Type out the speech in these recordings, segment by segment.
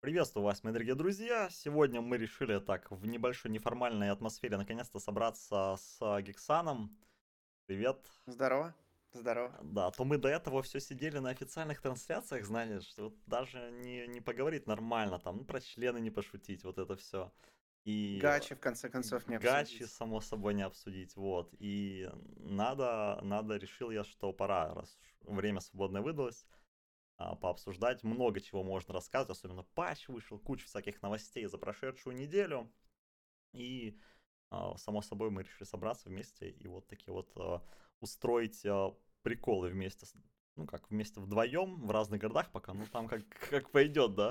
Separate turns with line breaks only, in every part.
Приветствую вас, мои дорогие друзья! Сегодня мы решили так в небольшой неформальной атмосфере наконец-то собраться с Гексаном. Привет.
Здорово. Здорово.
Да, то мы до этого все сидели на официальных трансляциях, знаешь, что вот даже не, не поговорить нормально, там, ну, про члены не пошутить, вот это все.
И Гачи, в конце концов, не
обсудить. Гачи, само собой, не обсудить, вот. И надо, надо, решил я, что пора, раз время свободное выдалось, а, пообсуждать. Много чего можно рассказывать, особенно патч вышел, куча всяких новостей за прошедшую неделю. И, а, само собой, мы решили собраться вместе и вот такие вот а, устроить приколы вместе, ну как, вместе вдвоем в разных городах пока, ну там как, как пойдет, да,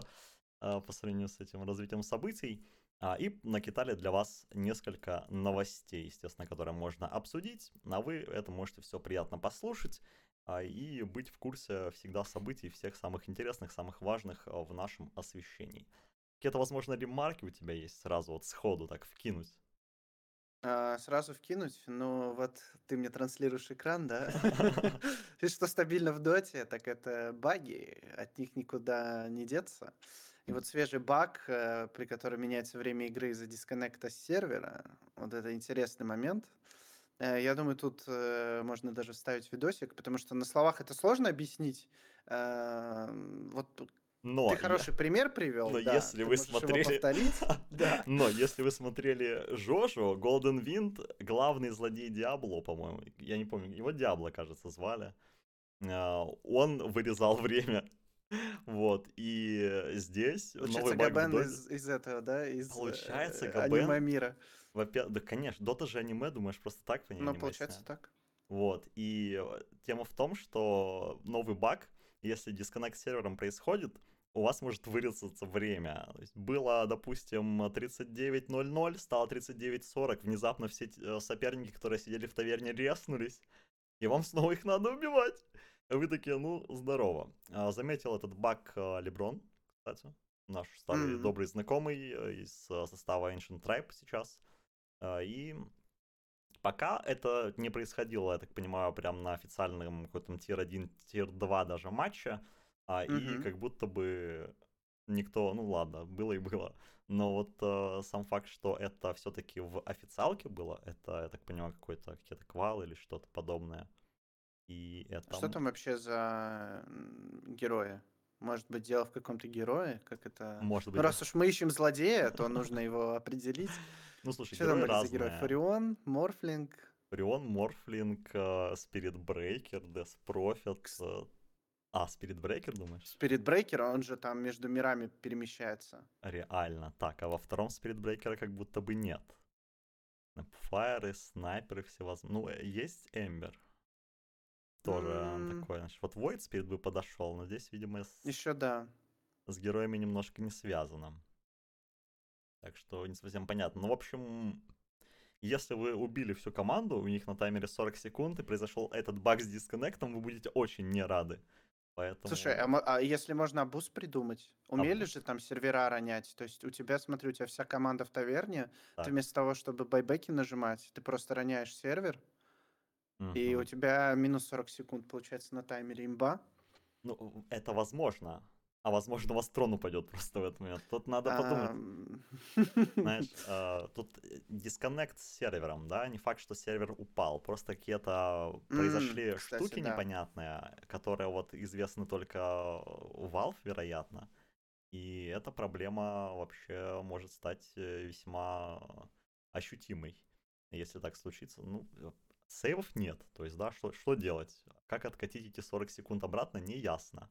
по сравнению с этим развитием событий. И накидали для вас несколько новостей, естественно, которые можно обсудить, а вы это можете все приятно послушать а, и быть в курсе всегда событий, всех самых интересных, самых важных а, в нашем освещении. Какие-то, возможно, ремарки у тебя есть сразу вот сходу так вкинуть?
А, сразу вкинуть? Ну, вот ты мне транслируешь экран, да? И что стабильно в доте, так это баги, от них никуда не деться. И вот свежий баг, э, при котором меняется время игры из-за дисконнекта с сервера, вот это интересный момент. Э, я думаю, тут э, можно даже вставить видосик, потому что на словах это сложно объяснить. Э, вот но ты хороший я... пример привел.
Но да, если вы смотрели, да. но если вы смотрели Жожу, Golden Wind, главный злодей Диабло, по-моему, я не помню, его Диабло, кажется, звали. Э, он вырезал время вот, и здесь
Получается, новый баг Габен из, из этого, да, из
Получается, э, Габен...
аниме мира.
Во-первых, да, конечно, Дота же аниме, думаешь, просто так по ней
Ну, получается так.
Вот, и э, тема в том, что новый баг, если дисконнект с сервером происходит, у вас может вырезаться время. То есть было, допустим, 39.00, стало 39.40, внезапно все э, соперники, которые сидели в таверне, резнулись, и вам снова их надо убивать. Вы такие, ну, здорово. А, заметил этот баг э, Леброн, кстати, наш старый mm-hmm. добрый знакомый из состава Ancient Tribe сейчас. А, и пока это не происходило, я так понимаю, прям на официальном каком-то тир-1, тир-2 даже матче, а, и как будто бы никто, ну ладно, было и было. Но вот э, сам факт, что это все-таки в официалке было, это, я так понимаю, какой-то какие-то квал или что-то подобное. И это...
Что там вообще за герои? Может быть, дело в каком-то герое, как это...
Может быть.
Ну, раз уж мы ищем злодея, то нужно его определить.
Ну, слушай, Что там разные. герой?
Фарион, Морфлинг?
Furion, Morphling, Spirit Breaker, Death Prophet. А, Spirit Breaker, думаешь?
Spirit Breaker, он же там между мирами перемещается.
Реально. Так, а во втором Spirit Breaker'а как будто бы нет. Фаеры, снайперы всевозможные. Ну, э, есть Ember. Тоже mm. такой, значит, вот Void Spirit бы подошел, но здесь, видимо, с...
Еще да.
С героями немножко не связано. Так что не совсем понятно. Ну, в общем, если вы убили всю команду, у них на таймере 40 секунд, и произошел этот баг с дисконнектом, вы будете очень не рады. Поэтому...
Слушай, а, а если можно абуз придумать? Умели абуз. же там сервера ронять? То есть у тебя, смотри, у тебя вся команда в таверне, так. ты вместо того, чтобы байбеки нажимать, ты просто роняешь сервер, угу. и у тебя минус 40 секунд получается на таймере имба.
Ну, это возможно. А возможно, у вас трон упадет просто в этот момент. Тут надо подумать. Знаешь, а, тут э, дисконнект с сервером, да, не факт, что сервер упал. Просто какие-то произошли штуки непонятные, которые вот известны только Valve, вероятно. И эта проблема вообще может стать э, весьма ощутимой, если так случится. Ну, э, сейвов нет. То есть, да, что, что делать? Как откатить эти 40 секунд обратно, не ясно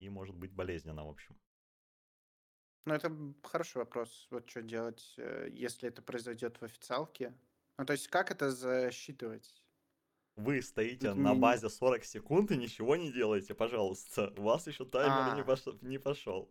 и может быть болезненно, в общем.
Ну, это хороший вопрос. Вот что делать, э, если это произойдет в официалке? Ну, то есть, как это засчитывать?
Вы стоите на базе 40 секунд и ничего не делаете, пожалуйста. У вас еще таймер не, а. пош... не пошел.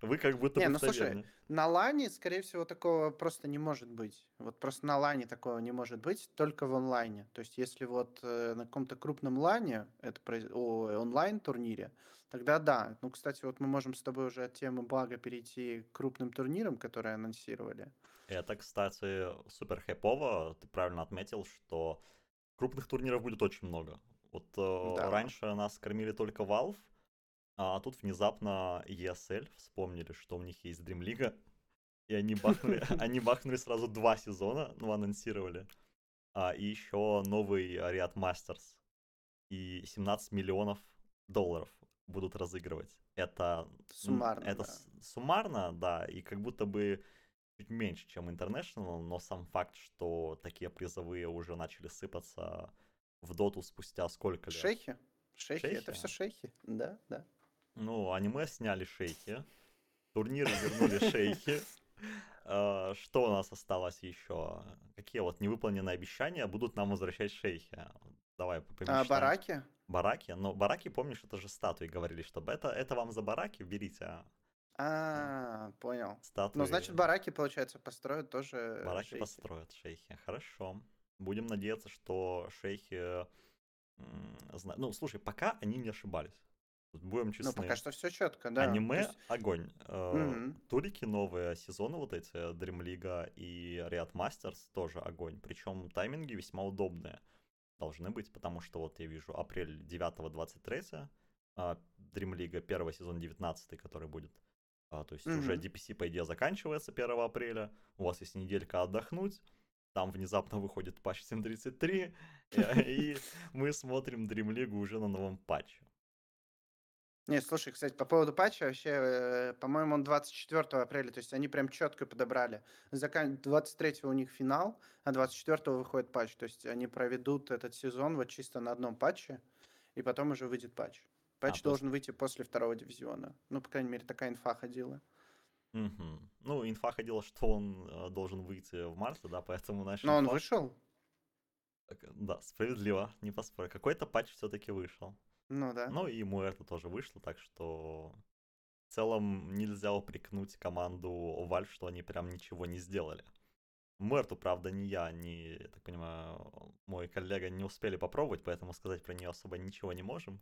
Вы как будто
не, бы ну слушай, на лане, скорее всего, такого просто не может быть. Вот просто на лане такого не может быть, только в онлайне. То есть, если вот э, на каком-то крупном лане, это о, онлайн-турнире, тогда да. Ну, кстати, вот мы можем с тобой уже от темы бага перейти к крупным турнирам, которые анонсировали.
Это, кстати, супер хайпово. Ты правильно отметил, что крупных турниров будет очень много. Вот э, да. раньше нас кормили только Valve, А тут внезапно ESL вспомнили, что у них есть Dream League, и они бахнули, они бахнули сразу два сезона, ну, анонсировали. А, и еще новый Riot Masters. И 17 миллионов долларов будут разыгрывать. Это
суммарно,
это
да.
суммарно, да, и как будто бы чуть меньше, чем International, но сам факт, что такие призовые уже начали сыпаться в доту спустя сколько лет?
Шейхи? Шейхи,
шейхи?
это все шейхи. Да, да.
Ну, аниме сняли шейхи, турниры вернули шейхи. А, что у нас осталось еще? Какие вот невыполненные обещания будут нам возвращать шейхи? Давай
А, бараки?
Бараки? Но бараки, помнишь, это же статуи говорили, чтобы это, это вам за бараки, берите. А,
понял.
Статуи.
Ну, значит, бараки, получается, построят тоже
Бараки
шейхи.
построят шейхи. Хорошо. Будем надеяться, что шейхи... Ну, слушай, пока они не ошибались. Будем честны.
Ну, пока что все четко, да.
Аниме
есть...
огонь. Угу. Турики новые сезоны, вот эти Dream League и Riot Masters тоже огонь. Причем тайминги весьма удобные должны быть, потому что вот я вижу апрель 9-23, Dream League первый сезон 19, который будет. А, то есть угу. уже DPC, по идее, заканчивается 1 апреля. У вас есть неделька отдохнуть. Там внезапно выходит патч 7.33, и мы смотрим Dream League уже на новом патче.
Не, слушай, кстати, по поводу патча, вообще, э, по-моему, он 24 апреля, то есть они прям четко подобрали. Закан... 23 у них финал, а 24 выходит патч. То есть они проведут этот сезон вот чисто на одном патче, и потом уже выйдет патч. Патч а, должен есть... выйти после второго дивизиона. Ну, по крайней мере, такая инфа ходила.
Угу. Ну, инфа ходила, что он э, должен выйти в марте, да, поэтому наш.
Но он вышел?
Да, справедливо, не поспорю. Какой-то патч все-таки вышел.
Ну да.
Ну и ему это тоже вышло, так что в целом нельзя упрекнуть команду Valve, что они прям ничего не сделали. Мерту, правда, ни я, ни, я так понимаю, мой коллега не успели попробовать, поэтому сказать про нее особо ничего не можем.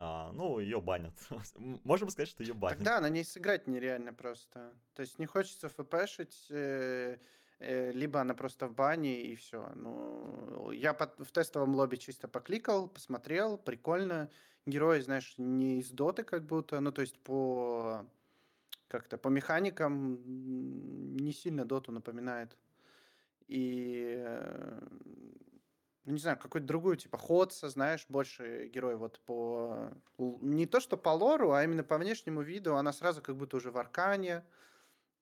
А, ну, ее банят. Можем сказать, что ее банят.
Тогда на ней сыграть нереально просто. То есть не хочется фпшить, э, э, либо она просто в бане и все. Ну, я под, в тестовом лобби чисто покликал, посмотрел, прикольно. Герой, знаешь, не из доты как будто, ну, то есть по как-то по механикам не сильно доту напоминает. И э, ну, не знаю, какой-то другую, типа, Ходса, знаешь, больше герой вот по... Не то, что по лору, а именно по внешнему виду. Она сразу как будто уже в Аркане.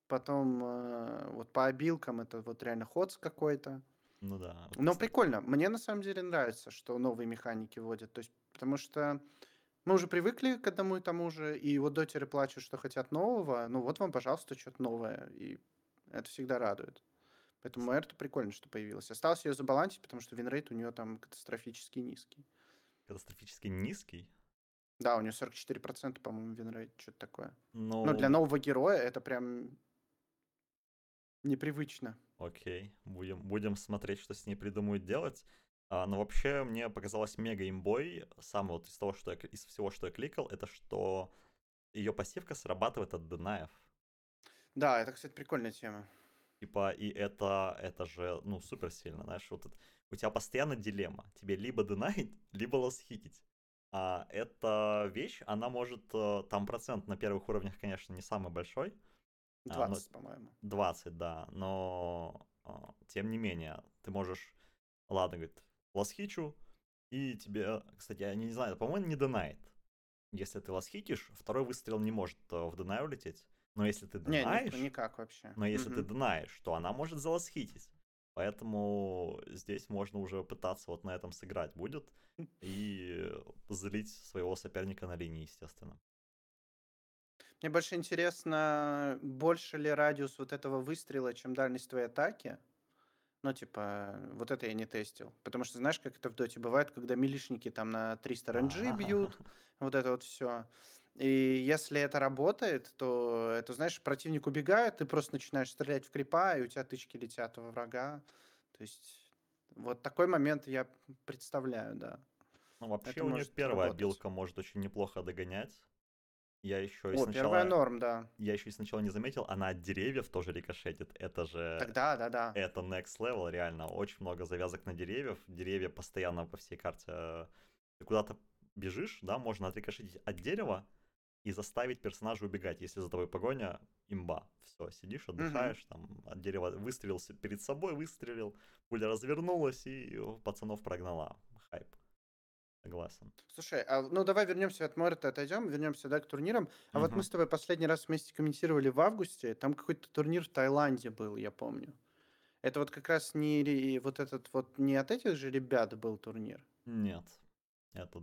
Потом э, вот по обилкам это вот реально Ходс какой-то.
Ну да.
Вот Но прикольно. Мне на самом деле нравится, что новые механики вводят. То есть, потому что мы уже привыкли к одному и тому же, и вот дотеры плачут, что хотят нового. Ну вот вам, пожалуйста, что-то новое. И это всегда радует. Поэтому это прикольно, что появилось. Осталось ее забалансить, потому что винрейт у нее там катастрофически низкий.
Катастрофически низкий?
Да, у нее 44%, по-моему, винрейт, что-то такое.
Но...
Но для нового героя это прям непривычно.
Окей, будем, будем смотреть, что с ней придумают делать. А, но вообще мне показалось мега имбой, сам вот из того, что я, из всего, что я кликал, это что ее пассивка срабатывает от денаев.
Да, это, кстати, прикольная тема.
Типа, и это, это же, ну, супер сильно, знаешь, вот это, у тебя постоянно дилемма. Тебе либо динайт, либо лосхитить. А эта вещь, она может, э, там процент на первых уровнях, конечно, не самый большой.
20, а, по-моему.
20, да, но а, тем не менее, ты можешь, ладно, говорит, лосхичу, и тебе, кстати, я не знаю, по-моему, не донайт. Если ты лосхитишь, второй выстрел не может э, в донай улететь. Но если ты
знаешь... Не, никак вообще.
Но если угу. ты знаешь, то она может залосхитить. Поэтому здесь можно уже пытаться вот на этом сыграть будет и злить своего соперника на линии, естественно.
Мне больше интересно, больше ли радиус вот этого выстрела, чем дальность твоей атаки? Ну, типа, вот это я не тестил. Потому что знаешь, как это в доте бывает, когда милишники там на 300 РНГ бьют, вот это вот все. И если это работает, то это, знаешь, противник убегает, ты просто начинаешь стрелять в крипа, и у тебя тычки летят во врага. То есть вот такой момент я представляю, да.
Ну, вообще это у нее первая работать. билка может очень неплохо догонять. Я еще и
О,
сначала...
первая норм, да.
Я еще и сначала не заметил, она от деревьев тоже рикошетит. Это же...
Тогда, да, да.
Это next level, реально. Очень много завязок на деревьев. Деревья постоянно по всей карте... Ты куда-то бежишь, да, можно отрикошетить от дерева, и заставить персонажа убегать. Если за тобой погоня, имба. Все, сидишь, отдыхаешь, там от дерева выстрелил перед собой, выстрелил, пуля развернулась и пацанов прогнала. Хайп. Согласен.
Слушай, а, ну давай вернемся от Морета, отойдем, вернемся да, к турнирам. А вот мы с тобой последний раз вместе комментировали в августе. Там какой-то турнир в Таиланде был, я помню. Это вот как раз не вот этот вот не от этих же ребят был турнир.
Нет. Это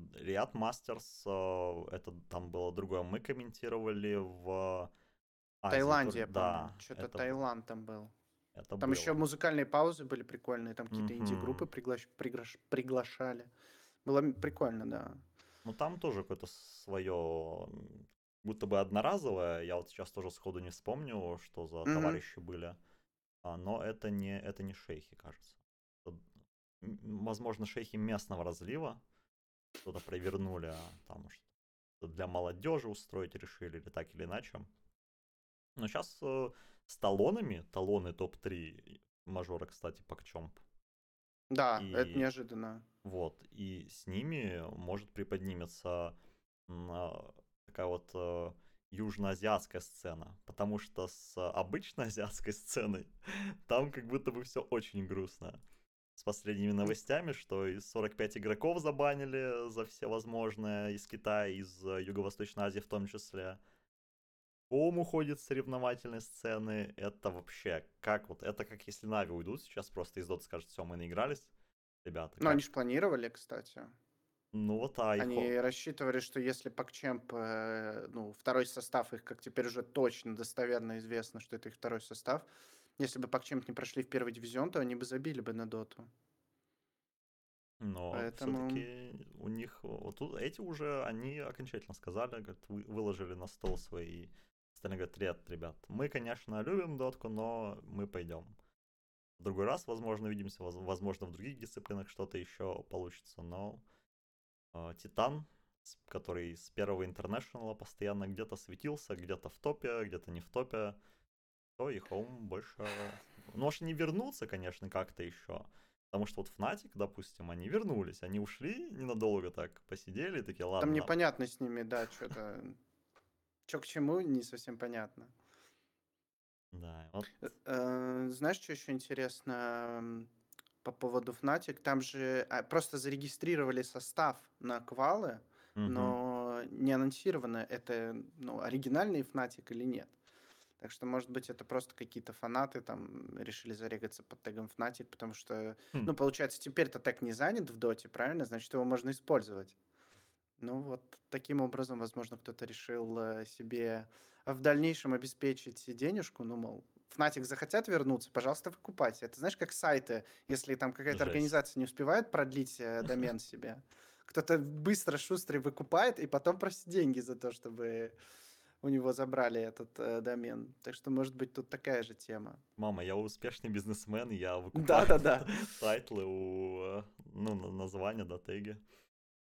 Мастерс, э, это там было другое. Мы комментировали в Азии
Таиланде, я.
Да,
Что-то
это,
Таиланд там был.
это
Там еще
было.
музыкальные паузы были прикольные, там какие-то инди-группы
Мгм.
приглаш- приграш- приглашали. Было прикольно, да.
Ну там тоже какое-то свое, будто бы одноразовое. Я вот сейчас тоже сходу не вспомню, что за
Мгм.
товарищи были. А, но это не, это не шейхи, кажется. Это, возможно, шейхи местного разлива что-то провернули, а там что для молодежи устроить решили, или так или иначе. Но сейчас с талонами, талоны топ-3 мажора, кстати, Пакчомп.
Да, это
И
неожиданно.
вот, и с ними может приподнимется а, такая вот э, южноазиатская сцена, потому что с обычной азиатской сценой там как будто бы все очень грустно. С последними новостями, что из 45 игроков забанили за все возможное из Китая, из э, Юго-Восточной Азии в том числе. Ом уходит с соревновательной сцены. Это вообще как вот, это как если Нави уйдут сейчас просто из Доты скажут, все, мы наигрались. Ребята,
Ну, они же планировали, кстати.
Ну вот, а их...
Они рассчитывали, что если Пакчемп, э, ну, второй состав их, как теперь уже точно достоверно известно, что это их второй состав, если бы Пакчемп не прошли в первый дивизион, то они бы забили бы на доту.
Но
Поэтому...
все-таки у них вот тут эти уже они окончательно сказали, говорят, вы- выложили на стол свои. Остальные говорят, нет, ребят, мы, конечно, любим дотку, но мы пойдем. В другой раз, возможно, увидимся, воз- возможно, в других дисциплинах что-то еще получится, но э, Титан, который с первого интернешнала постоянно где-то светился, где-то в топе, где-то не в топе, то и Хоум больше... Ну, может, не вернуться, конечно, как-то еще. Потому что вот Fnatic, допустим, они вернулись, они ушли ненадолго так, посидели, такие,
Там
ладно,
непонятно с ними, да, что-то... Что к чему, не совсем понятно.
да, вот,
Э, э, Знаешь, что еще интересно по поводу Fnatic? Там же а, просто зарегистрировали состав на квалы, но не анонсировано, это ну, оригинальный Fnatic или нет. Так что, может быть, это просто какие-то фанаты там решили зарегаться под тегом Fnatic, потому что,
Хм.
ну, получается, теперь-то тег не занят в доте, правильно? Значит, его можно использовать. Ну, вот таким образом, возможно, кто-то решил э, себе в дальнейшем обеспечить денежку, ну, мол, Fnatic захотят вернуться, пожалуйста, выкупайте. Это знаешь, как сайты, если там какая-то
Жесть.
организация не успевает продлить э, домен себе, кто-то быстро, шустрый выкупает и потом просит деньги за то, чтобы у него забрали этот э, домен. Так что, может быть, тут такая же тема.
Мама, я успешный бизнесмен, я выкупаю
Да-да-да.
тайтлы у, э, ну, на- названия, да, теги.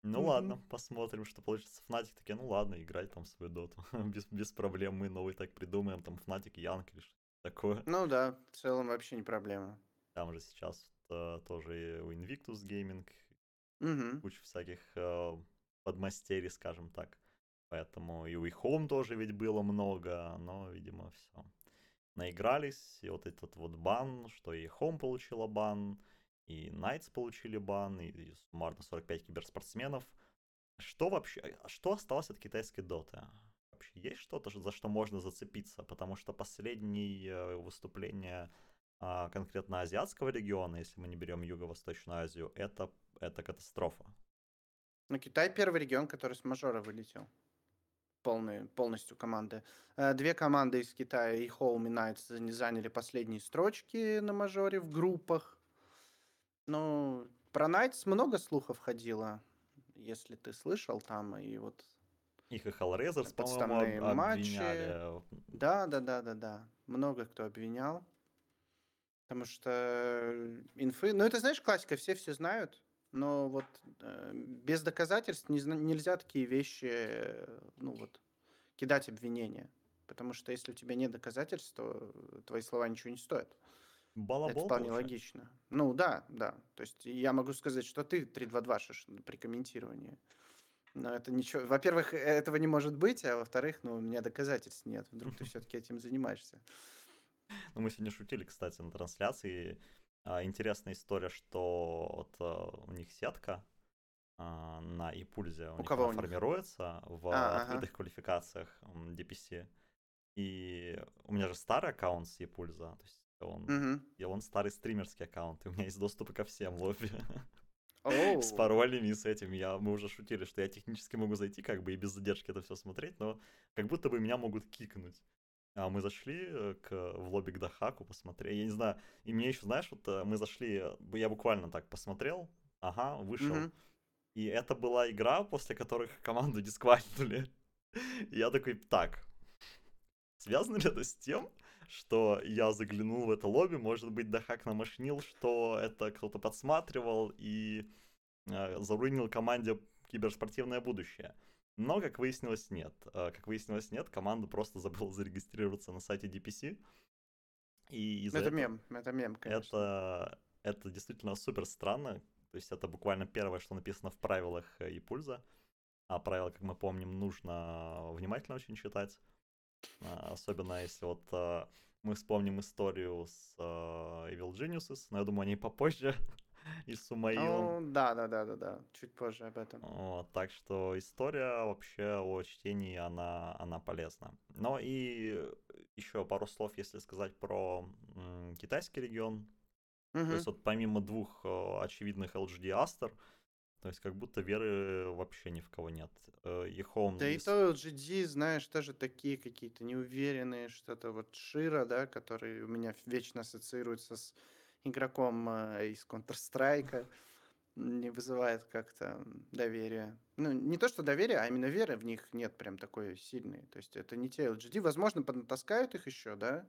Ну
Мгм.
ладно, посмотрим, что получится. Fnatic такие, ну ладно, играй там свою доту. без, без проблем, мы новый так придумаем, там Fnatic Young или что такое.
Ну да, в целом вообще не проблема.
Там же сейчас э, тоже и у Invictus Gaming
Мгм.
куча всяких э, подмастерий, скажем так. Поэтому и у Home тоже ведь было много, но, видимо, все. Наигрались, и вот этот вот бан, что и Home получила бан, и Knights получили бан, и, и суммарно 45 киберспортсменов. Что вообще, а что осталось от китайской доты? Вообще есть что-то, за что можно зацепиться? Потому что последнее выступление а, конкретно азиатского региона, если мы не берем Юго-Восточную Азию, это, это катастрофа.
Ну, Китай первый регион, который с мажора вылетел. Полный, полностью команды. Э, Две команды из Китая, и Home, и Knights, зан- заняли последние строчки на мажоре в группах. Ну, про Knights много слухов ходило, если ты слышал там, и вот...
Их и Hellraisers, по-моему, об-
матчи.
обвиняли.
Да, да, да, да, да. Много кто обвинял. Потому что э, инфы... Ну, это, знаешь, классика, все все знают. Но вот э, без доказательств не нельзя такие вещи, э, ну вот, кидать обвинения. Потому что если у тебя нет доказательств, то твои слова ничего не стоят. Это
Балабол,
вполне
получается.
логично. Ну да, да. То есть я могу сказать, что ты 3-2-2 при комментировании. Но это ничего. Во-первых, э, этого не может быть, а во-вторых, ну, у меня доказательств нет. Вдруг ты все-таки этим занимаешься.
Ну, мы сегодня шутили, кстати, на трансляции. А, интересная история, что вот а, у них сетка а, на Ипульзе у, у них кого у них? формируется в а, открытых ага. квалификациях DPC. И у меня же старый аккаунт с Ипульза, то есть он, угу. и он старый стримерский аккаунт, и у меня есть доступ ко всем лобби. Oh. с паролями и с этим. Я, мы уже шутили, что я технически могу зайти, как бы и без задержки это все смотреть, но как будто бы меня могут кикнуть. А мы зашли э, к, в лобби к Дахаку, посмотрели. Я не знаю, и мне еще, знаешь, вот э, мы зашли, я буквально так посмотрел, ага, вышел. Mm-hmm. И это была игра, после которых команду дисквалифицировали. я такой, так, связано ли это с тем, что я заглянул в это лобби, может быть, Дахак намашнил, что это кто-то подсматривал и э, заруинил команде киберспортивное будущее. Но, как выяснилось, нет. Э, как выяснилось, нет. Команда просто забыла зарегистрироваться на сайте DPC.
И это этого... мем, это мем, конечно.
Это, это действительно супер странно. То есть это буквально первое, что написано в правилах Ипульза. А правила, как мы помним, нужно внимательно очень читать. А, особенно если вот э, мы вспомним историю с Evil Geniuses, но я думаю, они попозже и Сумаилом.
Ну, да, да, да, да, да, чуть позже об этом.
Вот, так что история вообще о чтении, она, она полезна. Но и еще пару слов, если сказать про м, китайский регион. Угу. То есть вот помимо двух э, очевидных LGD Aster, то есть как будто веры вообще ни в кого нет.
Ехом... Да и то LGD, знаешь, тоже такие какие-то неуверенные, что-то вот Шира, да, который у меня вечно ассоциируется с игроком э, из Counter-Strike, не вызывает как-то доверия. Ну, не то, что доверие, а именно веры в них нет прям такой сильной. То есть это не те LGD. Возможно, поднатаскают их еще, да,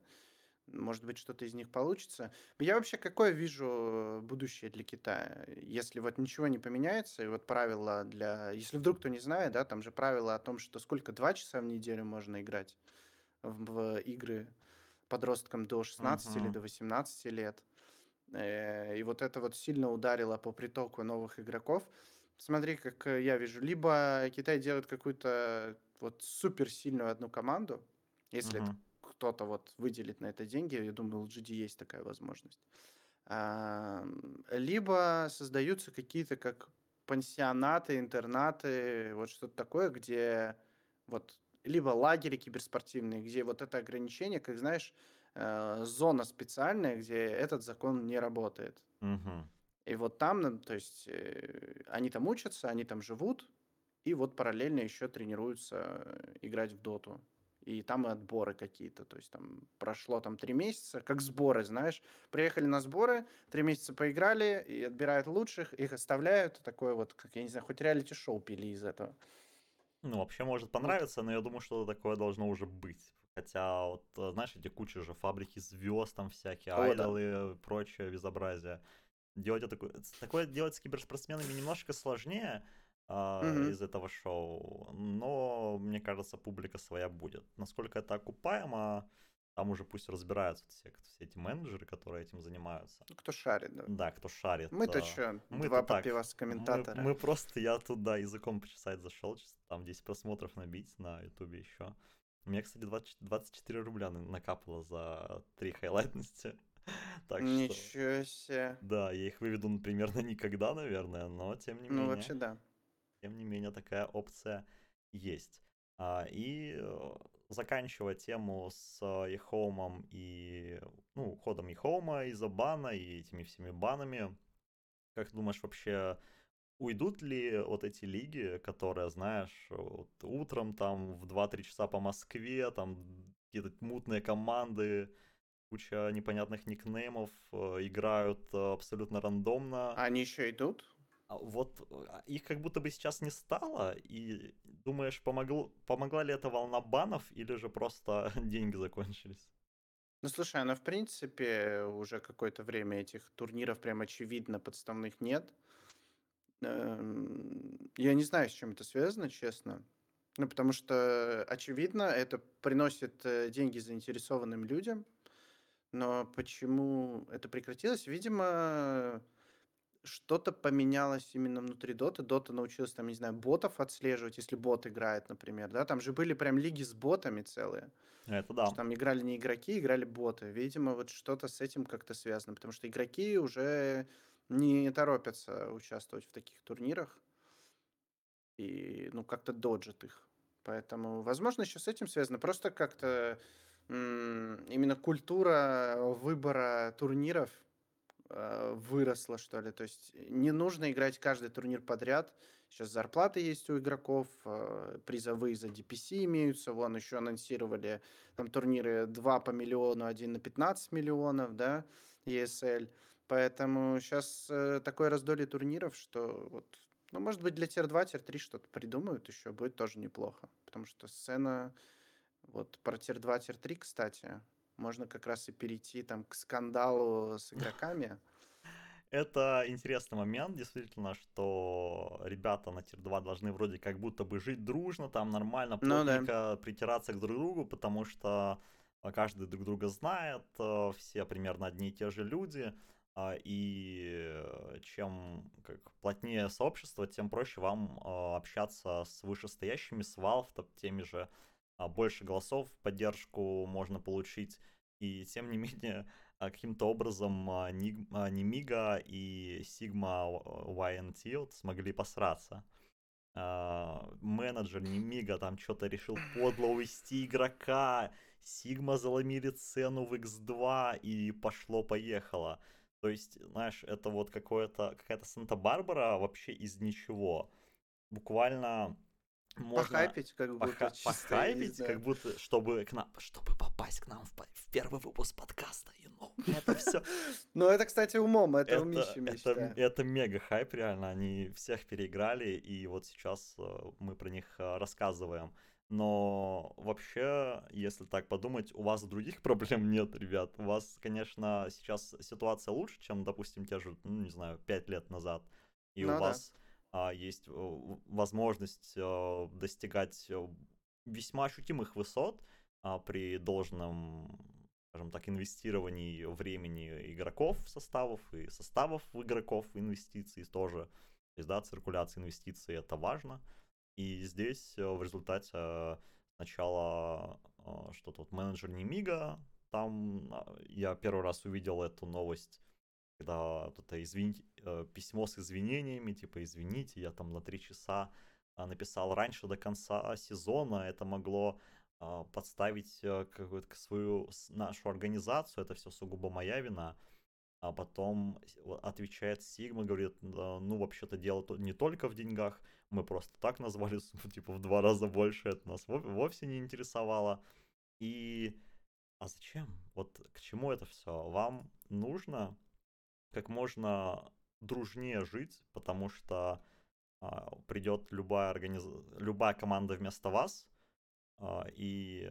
может быть, что-то из них получится. Я вообще какое вижу будущее для Китая? Если вот ничего не поменяется, и вот правила для... Если вдруг кто не знает, да, там же правила о том, что сколько, два часа в неделю можно играть в, в игры подросткам до 16 uh-huh. или до 18 лет. Э, и вот это вот сильно ударило по притоку новых игроков. Смотри, как я вижу, либо Китай делает какую-то вот супер сильную одну команду, если это кто-то вот выделит на это деньги, я думаю, у LGD есть такая возможность. Либо создаются какие-то как пансионаты, интернаты, вот что-то такое, где вот либо лагеря киберспортивные, где вот это ограничение, как знаешь, э, зона специальная, где этот закон не работает.
Угу.
И вот там, то есть, э, они там учатся, они там живут, и вот параллельно еще тренируются э, играть в доту и там и отборы какие-то, то есть там прошло там три месяца, как сборы, знаешь, приехали на сборы, три месяца поиграли, и отбирают лучших, их оставляют, такое вот, как, я не знаю, хоть реалити-шоу пили из этого.
Ну, вообще может понравиться, но я думаю, что такое должно уже быть. Хотя, вот, э, знаешь, эти кучи же фабрики звезд там всякие, О, айдолы, да. прочее безобразие. Делать такое, такое делать с киберспортсменами немножко сложнее, угу. из этого шоу. Но, мне кажется, публика своя будет. Насколько это окупаемо, там уже пусть разбираются все, все эти менеджеры, которые этим занимаются.
Ну, кто шарит, да.
Да, кто шарит.
Мы-то а, что, мы два попивас комментатора.
Мы, мы просто, я туда языком почесать зашел, там 10 просмотров набить на ютубе еще. У меня, кстати, 20, 24 рубля накапало за три хайлайтности.
Так Ничего что, себе.
Да, я их выведу примерно никогда, наверное, но тем не ну, менее.
Ну, вообще да
тем не менее такая опция есть. А, и э, заканчивая тему с eHome и ну, ходом eHome из-за бана и этими всеми банами, как ты думаешь вообще, уйдут ли вот эти лиги, которые, знаешь, вот утром там в 2-3 часа по Москве, там какие-то мутные команды, куча непонятных никнеймов, э, играют э, абсолютно рандомно.
Они еще идут?
А вот а, их как будто бы сейчас не стало, и думаешь, помогло, помогла ли эта волна банов, или же просто деньги закончились?
Ну, слушай, она, в принципе, уже какое-то время этих турниров прям очевидно подставных нет. Эм, я не знаю, с чем это связано, честно. Ну, потому что, очевидно, это приносит э, деньги заинтересованным людям. Но почему это прекратилось? Видимо, что-то поменялось именно внутри Доты. Дота научилась там, не знаю, ботов отслеживать, если бот играет, например, да, там же были прям лиги с ботами целые.
Это
Что
да.
там играли не игроки, играли боты. Видимо, вот что-то с этим как-то связано, потому что игроки уже не торопятся участвовать в таких турнирах и, ну, как-то доджат их. Поэтому, возможно, еще с этим связано. Просто как-то именно культура выбора турниров э, выросла, что ли. То есть не нужно играть каждый турнир подряд. Сейчас зарплаты есть у игроков, э, призовые за DPC имеются. Вон еще анонсировали там турниры 2 по миллиону, один на 15 миллионов, да, ESL. Поэтому сейчас э, такое раздолье турниров, что вот, ну, может быть, для тир-2, тир-3 что-то придумают еще, будет тоже неплохо. Потому что сцена, вот про тир-2, тир-3, кстати, можно как раз и перейти там к скандалу с игроками.
Это интересный момент, действительно, что ребята на тир-2 должны вроде как будто бы жить дружно, там нормально,
Ну да.
плотненько притираться к друг другу, потому что а, каждый друг друга знает, э, все примерно одни и те же люди, и э, чем как плотнее сообщество, тем проще вам а, общаться с вышестоящими, с Valve, теми же, а, больше голосов поддержку можно получить, и тем не менее а, каким-то образом а, а, Немига и Sigma YNT вот смогли посраться. А, Менеджер Немига там что-то решил подло увести игрока, Сигма заломили цену в X2 и пошло-поехало. То есть, знаешь, это вот какое-то, какая-то Санта-Барбара вообще из ничего. Буквально можно
Похайпить, как будто
поха- похайпить,
знаю.
как будто, чтобы к нам, чтобы попасть к нам в, в первый выпуск подкаста, you know. Это все,
Ну, это, кстати, умом, это
это,
умищем, я
это, это мега хайп, реально, они всех переиграли, и вот сейчас э, мы про них э, рассказываем. Но вообще, если так подумать, у вас других проблем нет, ребят. У вас, конечно, сейчас ситуация лучше, чем, допустим, те же, ну, не знаю, пять лет назад. И
Ну
у
да.
вас а, есть э, возможность э, достигать э, весьма ощутимых высот а, при должном, скажем так, инвестировании времени игроков в составов и составов в игроков инвестиций тоже. То есть, да, циркуляция инвестиций это важно. И здесь э, в результате сначала э, что-то вот менеджер Немига, там а, я первый раз увидел эту новость, когда это извини- э, письмо с извинениями, типа извините, я там на три часа а, написал раньше до конца сезона, это могло а, подставить э, какую-то свою нашу организацию, это все сугубо моя вина. А потом отвечает Сигма, говорит, «Да, ну вообще-то дело не только в деньгах, мы просто так назвали сумму, типа в два раза больше, это нас вов- вовсе не интересовало. И а зачем? Вот к чему это все? Вам нужно как можно дружнее жить, потому что а, придет любая организ... любая команда вместо вас, а, и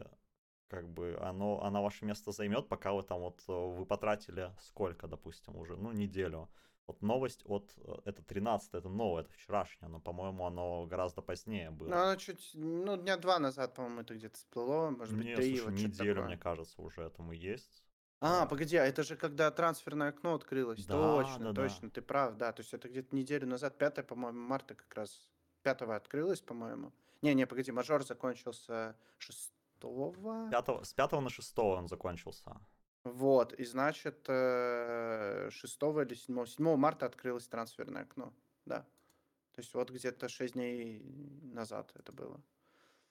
как бы оно, она ваше место займет, пока вы там вот э, вы потратили сколько, допустим, уже, ну, неделю. Вот новость от, э, это 13 это новое, это вчерашнее, но, по-моему, оно гораздо позднее
Ну,
было.
оно чуть, ну, дня два назад, по-моему, это где-то всплыло, может быть,
Не,
три,
слушай,
вот
неделю,
такое.
мне кажется, уже этому есть.
А, погоди, а это же когда трансферное окно открылось.
Да,
Точно,
да, да.
точно, ты прав, да. То есть это где-то неделю назад, 5, по-моему, марта как раз. 5 открылось, по-моему. Не-не, погоди, мажор закончился 6
Пятого- с 5 на 6 он закончился.
Вот, и значит, 6 или 7, 7 марта открылось трансферное окно, да. То есть вот где-то 6 дней назад это было.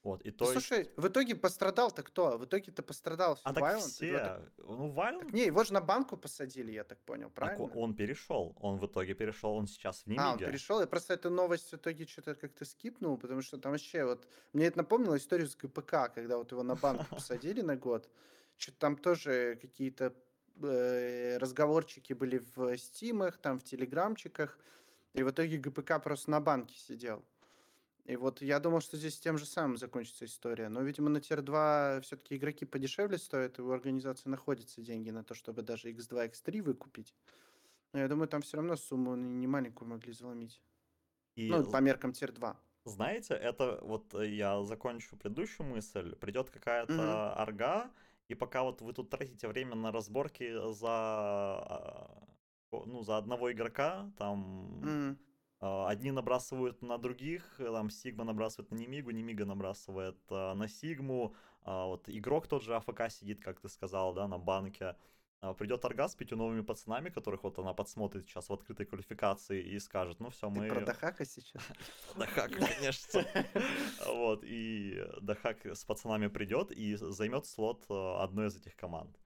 Вот, и
Да
то есть...
слушай, в итоге пострадал-то кто? В итоге-то пострадал
А так
так-
все, ну, Вайлен,
Так не, его же на банку посадили, я так понял,
так
правильно?
о- он перешел, он в итоге перешел, он сейчас в
А, он перешел. Я просто эту новость в итоге что-то как-то скипнул, потому что там вообще вот... Мне это напомнило историю с ГПК, когда вот его на банк посадили на год. Что-то там тоже какие-то э, разговорчики были в стимах, там в телеграмчиках. И в итоге ГПК просто на банке сидел. И вот я думал, что здесь тем же самым закончится история. Но, видимо, на Тир-2 все-таки игроки подешевле стоят, и у организации находятся деньги на то, чтобы даже X2, X3 выкупить. Но я думаю, там все равно сумму не маленькую могли заломить.
И
Ну, по меркам Тир-2.
знаете, это вот э, я закончу предыдущую мысль. Придет какая-то орга, и пока вот вы тут тратите время на разборки за а, ну, за одного игрока, там
М.
а, одни набрасывают на других, там Сигма набрасывает на Немигу, Немига набрасывает а, на Сигму, а, вот игрок тот же AFK сидит, как ты сказал, да, на банке. Придет Аргаз с пятью новыми пацанами, которых вот она подсмотрит сейчас в открытой квалификации и скажет, ну все,
Ты
мы...
про Дахака сейчас?
Дахак, конечно. Вот, и Дахак с пацанами придет и займет слот э, одной из этих команд.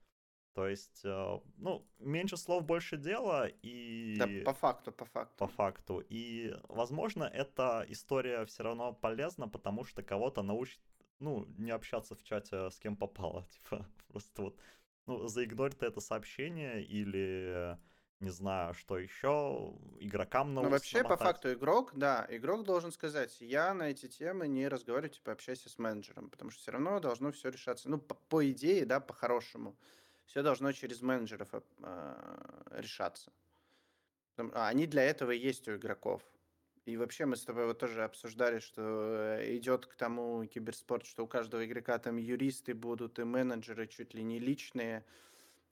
То есть, э, ну, меньше слов, больше дела, и
Да, по факту, по факту.
по факту. И, возможно, эта история все равно полезна, потому что кого-то научит, ну, не общаться в чате с кем попало. Типа, просто вот, ну, заигнорит это сообщение или, не знаю, что еще, игрокам
Ну,
научится
вообще, по
намотать.
факту, игрок, да, игрок должен сказать, я на эти темы не разговариваю, типа, общайся с менеджером, потому что все равно должно все решаться, ну, по, по идее, да, по-хорошему, все должно через менеджеров э, э, решаться. А они для этого и есть у игроков. И вообще мы с тобой вот тоже обсуждали, что э, идет к тому киберспорт, что у каждого игрока там юристы будут и менеджеры чуть ли не личные.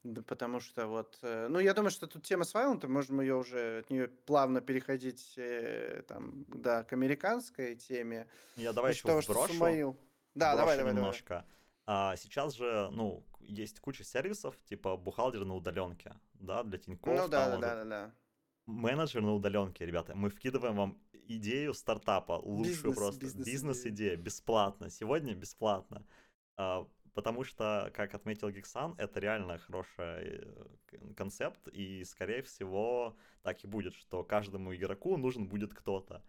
Да потому что вот, э, ну я думаю, что тут тема с Вайлантом, можем ее уже от нее плавно переходить э, там, да, к американской теме.
Я давай еще
что
вброшу.
Сумаил. Да, давай, давай, давай.
немножко. А, сейчас же, ну, есть куча сервисов, типа бухгалтер на удаленке, да, для Тинькофф.
Ну да, да, да, да, да.
Менеджер на удаленке, ребята. Мы вкидываем вам идею стартапа, лучшую
Бизнес-
просто.
бизнес-идея.
Бизнес-идея, бесплатно. Сегодня бесплатно. А, потому что, как отметил Гексан, это реально хороший э, концепт, и, скорее всего, так и будет, что каждому игроку нужен будет кто-то.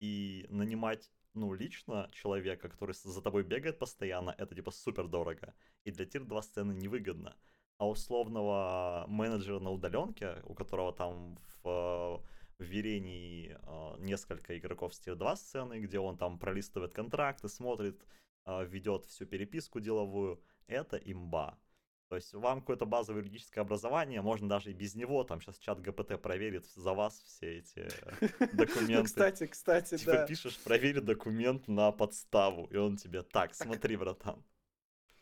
И нанимать, ну, лично человека, который за тобой бегает постоянно, это, типа, супер дорого. И для тир-2 сцены невыгодно. А условного менеджера на удаленке, у которого там в, э, в ведении э, несколько игроков с тир-2 сцены, где он там пролистывает контракты, смотрит, э, ведет всю переписку деловую, это имба. То есть вам какое-то базовое юридическое образование, можно даже и без него, там сейчас чат ГПТ проверит за вас все эти
Ну,
документы.
кстати, кстати,
Типа
да.
пишешь, проверь документ на подставу, и он тебе, так, смотри, братан.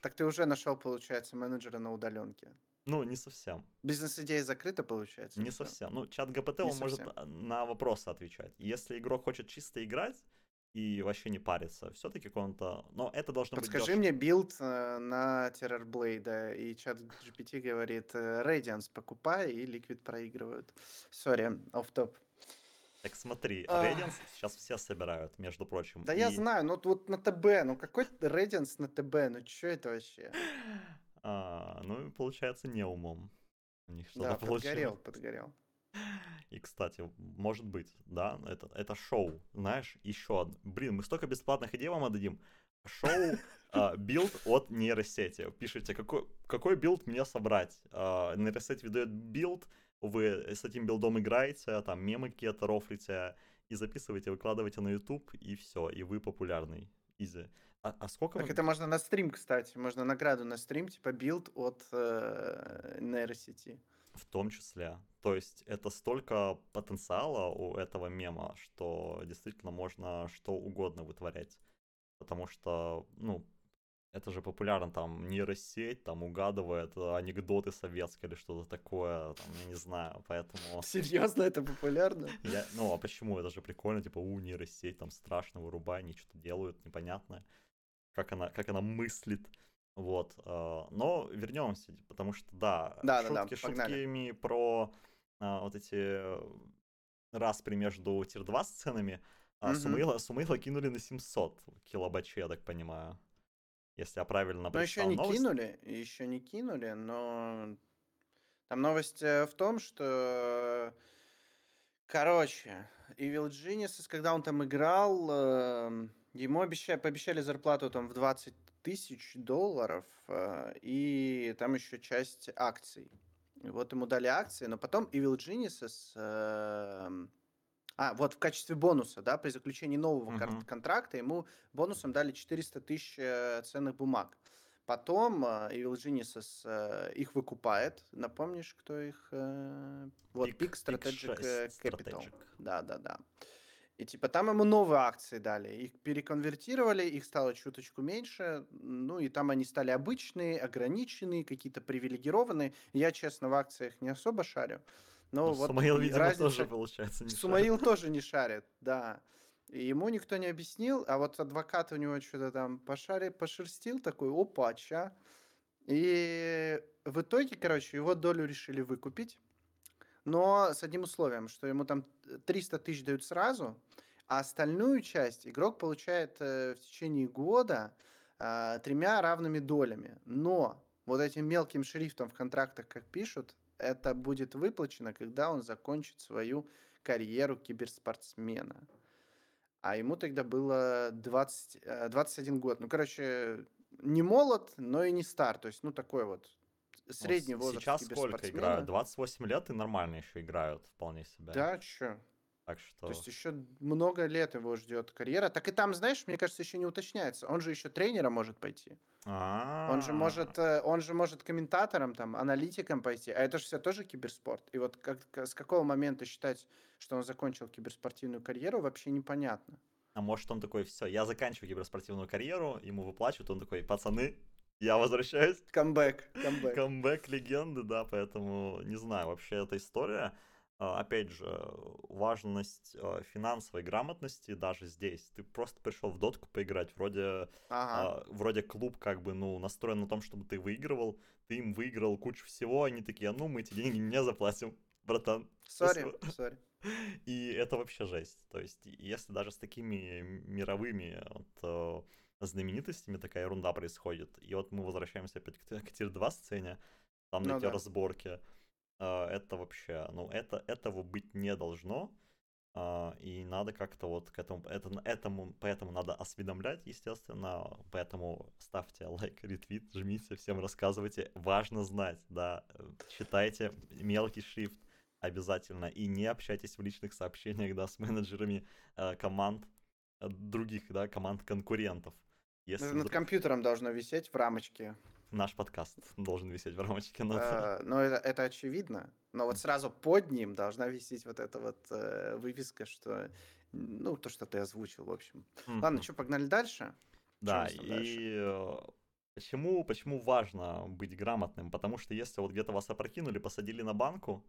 Так ты уже нашел, получается, менеджера на удаленке.
Ну, не совсем.
Бизнес-идея закрыта, получается?
Не совсем. Ну, чат ГПТ, он может на вопросы отвечать. Если игрок хочет чисто играть и вообще не париться, все-таки каком-то... Но это должно быть
Подскажи мне билд э, на Terrorblade, и ChatGPT говорит, э, Radiance покупай, и Liquid проигрывают. Sorry, off top
Так смотри. Radiance сейчас все собирают, между прочим.
Да я
и,
знаю, ну вот на ТБ, ну какой Radiance на ТБ, ну что это вообще?
а, ну, получается, не умом. У них что-то
Да,
получилось.
подгорел, подгорел.
И, кстати, может быть, да, это, это шоу, знаешь, еще одно. Блин, мы столько бесплатных идей вам отдадим. Шоу а, билд от нейросети. Пишите, какой, какой билд мне собрать. А, Нейросеть выдает билд, вы с этим билдом играете, там мемы какие-то рофлите, и записываете, выкладываете на YouTube, и все, и вы популярный. Easy. А, а сколько
Так
вы-
это можно на стрим, кстати, можно награду на стрим, типа билд от э, нейросети.
В том числе. То есть это столько потенциала у этого мема, что действительно можно что угодно вытворять. Потому что, ну, это же популярно, там, нейросеть, там, угадывает анекдоты советские или что-то такое, там, я не знаю, поэтому...
Серьезно, это популярно?
Я, ну, а почему? Это же прикольно, типа, у, нейросеть, там, страшно, вырубай, они что-то делают непонятное. Как она, как она мыслит. Вот. э, Но вернемся, потому что, да,
Да-да-да,
шутки
погнали.
шутками про а, вот эти э, распри между тир-2 сценами. а
Мгм.
Сумаила, Сумаила кинули на 700 килобачей, я так понимаю. Если я правильно
Ну, еще не
новость.
кинули, еще не кинули, но там новость э, в том, что, короче, Evil Geniuses, когда он там играл, эм, ему обещали, пообещали зарплату там в 20 тысяч долларов, э, и там еще часть акций. И вот ему дали акции, но потом Evil Geniuses... эм, А, вот в качестве бонуса, да, при заключении нового
Мгм.
контракта ему бонусом дали 400 тысяч э, ценных бумаг. Потом э, Evil Geniuses их выкупает. Напомнишь, кто их? э, Вот,
Peak-
Peak Strategic
6
э, Capital.
Strategic.
Да, да, да. И типа там ему новые акции дали. Их переконвертировали, их стало чуточку меньше. Ну и там они стали обычные, ограниченные, какие-то привилегированные. Я, честно, в акциях не особо шарю. Но
Ну,
вот
Сумаил, видимо, тоже,
разница...
получается, не шарит.
Сумаил тоже не шарит, да. И ему никто не объяснил, а вот адвокат у него что-то там пошари, пошерстил, такой, опа, ча. И в итоге, короче, его долю решили выкупить, но с одним условием, что ему там 300 тысяч дают сразу, а остальную часть игрок получает э, в течение года а, тремя равными долями. Но вот этим мелким шрифтом в контрактах, как пишут, это будет выплачено, когда он закончит свою карьеру киберспортсмена. А ему тогда было 20, э, 21 год. Ну, короче, не молод, но и не стар. То есть, ну, такой вот средний
с-
возраст
Сейчас сколько играют?
киберспортсмена.
28 лет и нормально еще играют вполне себе.
Да, чё?
Так
То
что...
есть еще много лет его ждет карьера. Так и там, знаешь, мне кажется, еще не уточняется. Он же еще тренера может пойти. Он же
А,
может, э, он же может комментатором, там, аналитиком пойти. А это же все тоже киберспорт. И вот как, с какого момента считать, что он закончил киберспортивную карьеру, вообще непонятно.
А может он такой, все, я заканчиваю киберспортивную карьеру, ему выплачивают, он такой, пацаны, я возвращаюсь.
Камбэк, камбэк.
Камбэк легенды, да, поэтому не знаю, вообще эта история, а, опять же, важность а, финансовой грамотности даже здесь. Ты просто пришел в дотку поиграть, вроде,
Ага.
а, вроде клуб как бы, ну, настроен на том, чтобы ты выигрывал, ты им выиграл кучу всего, они такие, «А ну, мы эти деньги не заплатим, братан.
Sorry,
спасибо».
sorry.
И это вообще жесть. То есть, если даже с такими мировыми вот, знаменитостями такая ерунда происходит, и вот мы возвращаемся опять к, к тир-2 сцене, там на
Ну
эти
да.
разборки, э, это вообще, ну, это, этого быть не должно, а, и надо как-то вот к этому, это, этому, поэтому надо осведомлять, естественно, поэтому ставьте лайк, ретвит, жмите, всем рассказывайте, важно знать, да, э, читайте мелкий шрифт, обязательно. И не общайтесь в личных сообщениях, да, с менеджерами э, команд э, других, да, команд конкурентов. Если
Над компьютером должно висеть в рамочке.
наш подкаст должен висеть в рамочке, но это-
Э, Но это, это очевидно. Но вот сразу под ним должна висеть вот эта вот э, вывеска, что... Ну, то, что ты озвучил, в общем. Ладно,
Мгм.
что, погнали дальше?
Да,
там дальше?
и э, почему, почему важно быть грамотным? Потому что если вот где-то вас опрокинули, посадили на банку,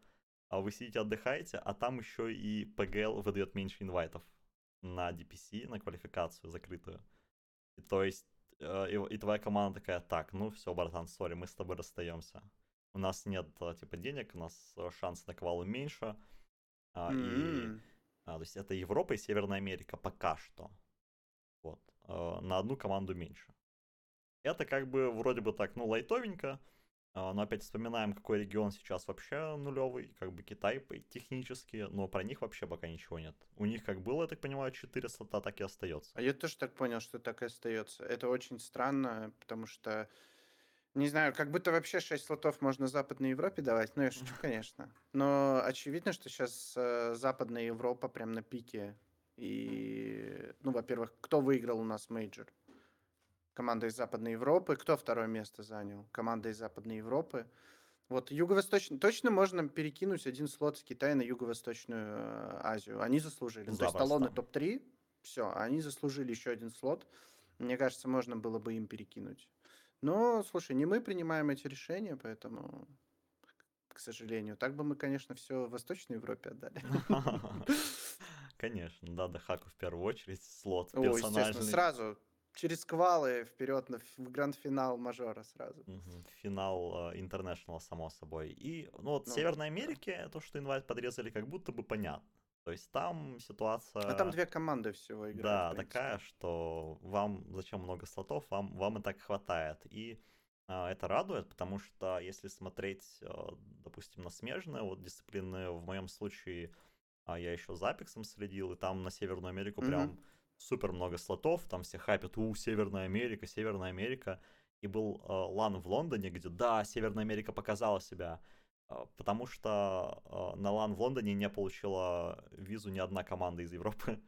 а вы сидите отдыхаете, а там еще и ПГЛ выдает меньше инвайтов на DPC, на квалификацию закрытую. И то есть, э, и, и твоя команда такая, так, ну все, братан, сори, мы с тобой расстаемся. У нас нет, э, типа, денег, у нас э, шанс на квалу меньше. а, И
М.
а, то есть это Европа и Северная Америка пока что. Вот. э, на одну команду меньше. Это как бы вроде бы так, ну, лайтовенько. А, Но опять вспоминаем, какой регион сейчас вообще нулевый, как бы Китай технически, но про них вообще пока ничего нет. У них как было, я так понимаю, 4 слота, так и остается.
А я тоже так понял, что так и остается. Это очень странно, потому что, не знаю, как будто вообще 6 слотов можно Западной Европе давать. Ну, я шучу, конечно. Но очевидно, что сейчас Западная Европа прям на пике. И, ну, во-первых, кто выиграл у нас мейджор? Команда из Западной Европы. Кто второе место занял? Команда из Западной Европы. Вот юго-восточный... Точно можно перекинуть один слот с Китая на Юго-Восточную э, Азию. Они заслужили. Ну, То есть талоны топ-3, все, они заслужили еще один слот. Мне кажется, можно было бы им перекинуть. Но, слушай, не мы принимаем эти решения, поэтому, к сожалению. Так бы мы, конечно, все в Восточной Европе отдали.
Конечно, да, да, Хаку в первую очередь, слот
О, естественно,
персональный.
сразу через квалы вперед на в гранд-финал мажора сразу.
Финал э, International, само собой. И, ну, вот в
Ну,
Северной
да.
Америке то, что инвайт подрезали, как будто бы понятно. То есть там ситуация...
А там две команды всего играют.
Да, такая, что вам зачем много слотов, вам, вам и так хватает. И а, это радует, потому что если смотреть, а, допустим, на смежные вот дисциплины, в моем случае а, я еще за Apex ом следил, и там на Северную Америку
Мгм.
прям супер много слотов, там все хайпят, у, Северная Америка, Северная Америка. И был а, LAN в Лондоне, где, да, Северная Америка показала себя, а, потому что а, на LAN в Лондоне не получила визу ни одна команда из Европы,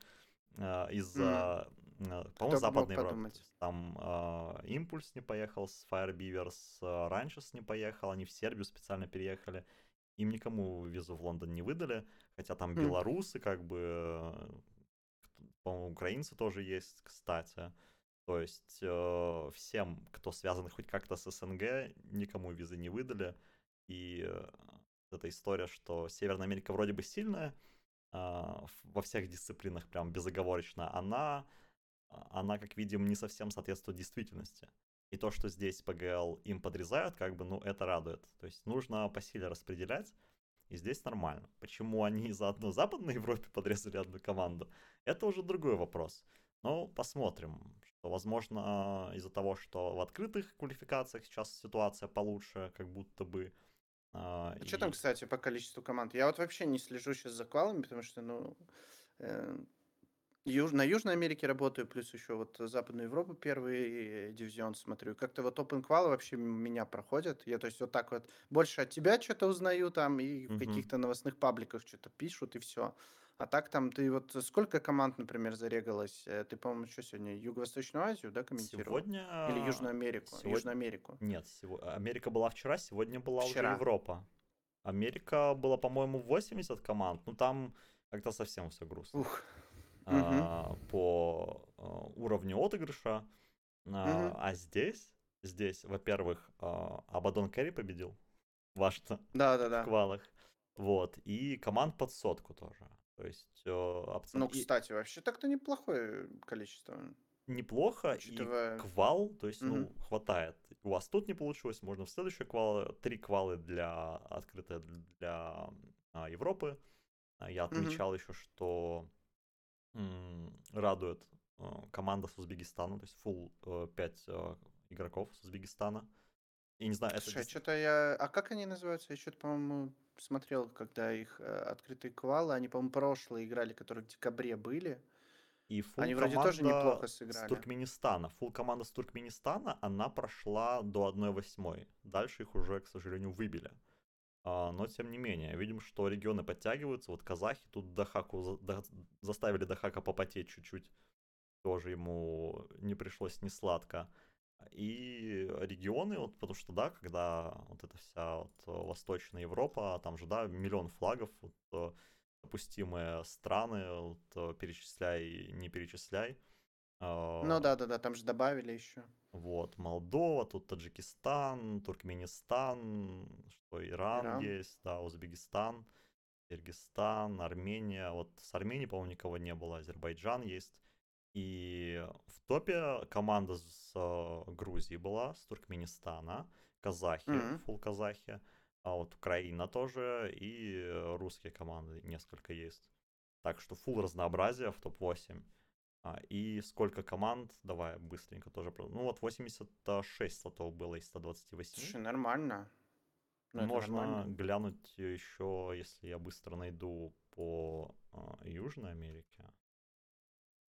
а, из-за, а, по-моему, Западной Европы.
подумать?
Там а, Импульс не поехал с Firebeavers, а, Ранчес не поехал, они в Сербию специально переехали. Им никому визу в Лондон не выдали, хотя там
Хм.
белорусы, как бы, э, по-моему, украинцы тоже есть, кстати. То есть э, всем, кто связан хоть как-то с СНГ, никому визы не выдали. И э, эта история, что Северная Америка вроде бы сильная, а, во всех дисциплинах прям безоговорочно, она, она, как видим, не совсем соответствует действительности. И то, что здесь ПГЛ им подрезают, как бы, ну, это радует. То есть нужно по силе распределять, и здесь нормально. Почему они заодно Западной Европе подрезали одну команду, это уже другой вопрос. Но посмотрим, что, возможно, из-за того, что в открытых квалификациях сейчас ситуация получше, как будто бы.
А, а и... что там, кстати, по количеству команд? Я вот вообще не слежу сейчас за квалами, потому что, ну, э, Юж... На Южной Америке работаю, плюс еще вот Западную Европу первый дивизион смотрю. Как-то вот Open Qual вообще меня проходят. Я то есть вот так вот больше от тебя что-то узнаю там и в каких-то новостных пабликах что-то пишут и все. А так там ты вот сколько команд, например, зарегалось? Э, ты, по-моему, что сегодня? Юго-Восточную Азию, да, комментировал?
Сегодня...
Или Южную Америку?
Сегодня...
Южную Америку.
Нет, сего... Америка была вчера, сегодня была
вчера.
уже Европа. Америка была, по-моему, 80 команд. Ну, там как-то совсем все грустно.
Ух.
А, по а, уровню отыгрыша. А, а здесь, здесь, во-первых, а, Абадон Керри победил. Важно.
Да, да, да.
В квалах. Вот. И команд под сотку тоже. То есть э,
опцион... Ну, кстати, вообще так-то неплохое количество.
Неплохо, Учитывая... и квал, то есть, угу. ну, хватает. У вас тут не получилось, можно в следующий квал, три квалы для открытые для а, Европы. Я отмечал угу. еще, что радует э, команда с Узбекистана, то есть full э, 5 э, игроков с Узбекистана. И не знаю, это...
Слушай, что-то я... А как они называются? Я что-то, по-моему, смотрел, когда их э, открытые квалы, они, по-моему, прошлые играли, которые в декабре были.
И фул Они вроде тоже неплохо сыграли. С Туркменистана. Фул команда с Туркменистана, она прошла до 1-8. Дальше их уже, к сожалению, выбили. А, но, тем не менее, видим, что регионы подтягиваются. Вот казахи тут Дахаку за, заставили Дахака попотеть чуть-чуть. Тоже ему не пришлось не сладко и регионы, вот, потому что, да, когда вот эта вся вот Восточная Европа, там же, да, миллион флагов, вот, э, допустимые страны, вот, э, перечисляй, не перечисляй.
Ну да, да, да, там же добавили еще.
Вот, Молдова, тут Таджикистан, Туркменистан, что Иран, Иран. есть, да, Узбекистан, Киргизстан, Армения. Вот с Арменией, по-моему, никого не было, Азербайджан есть. И в топе команда с э, Грузии была, с Туркменистана, казахи, mm-hmm. фул казахи, а вот Украина тоже, и русские команды несколько есть. Так что фул разнообразие в топ-8. А, и сколько команд, давай быстренько тоже. Ну вот 86 слотов было из 128.
Слушай, нормально.
Ну, Можно нормально. глянуть еще, если я быстро найду по э, Южной Америке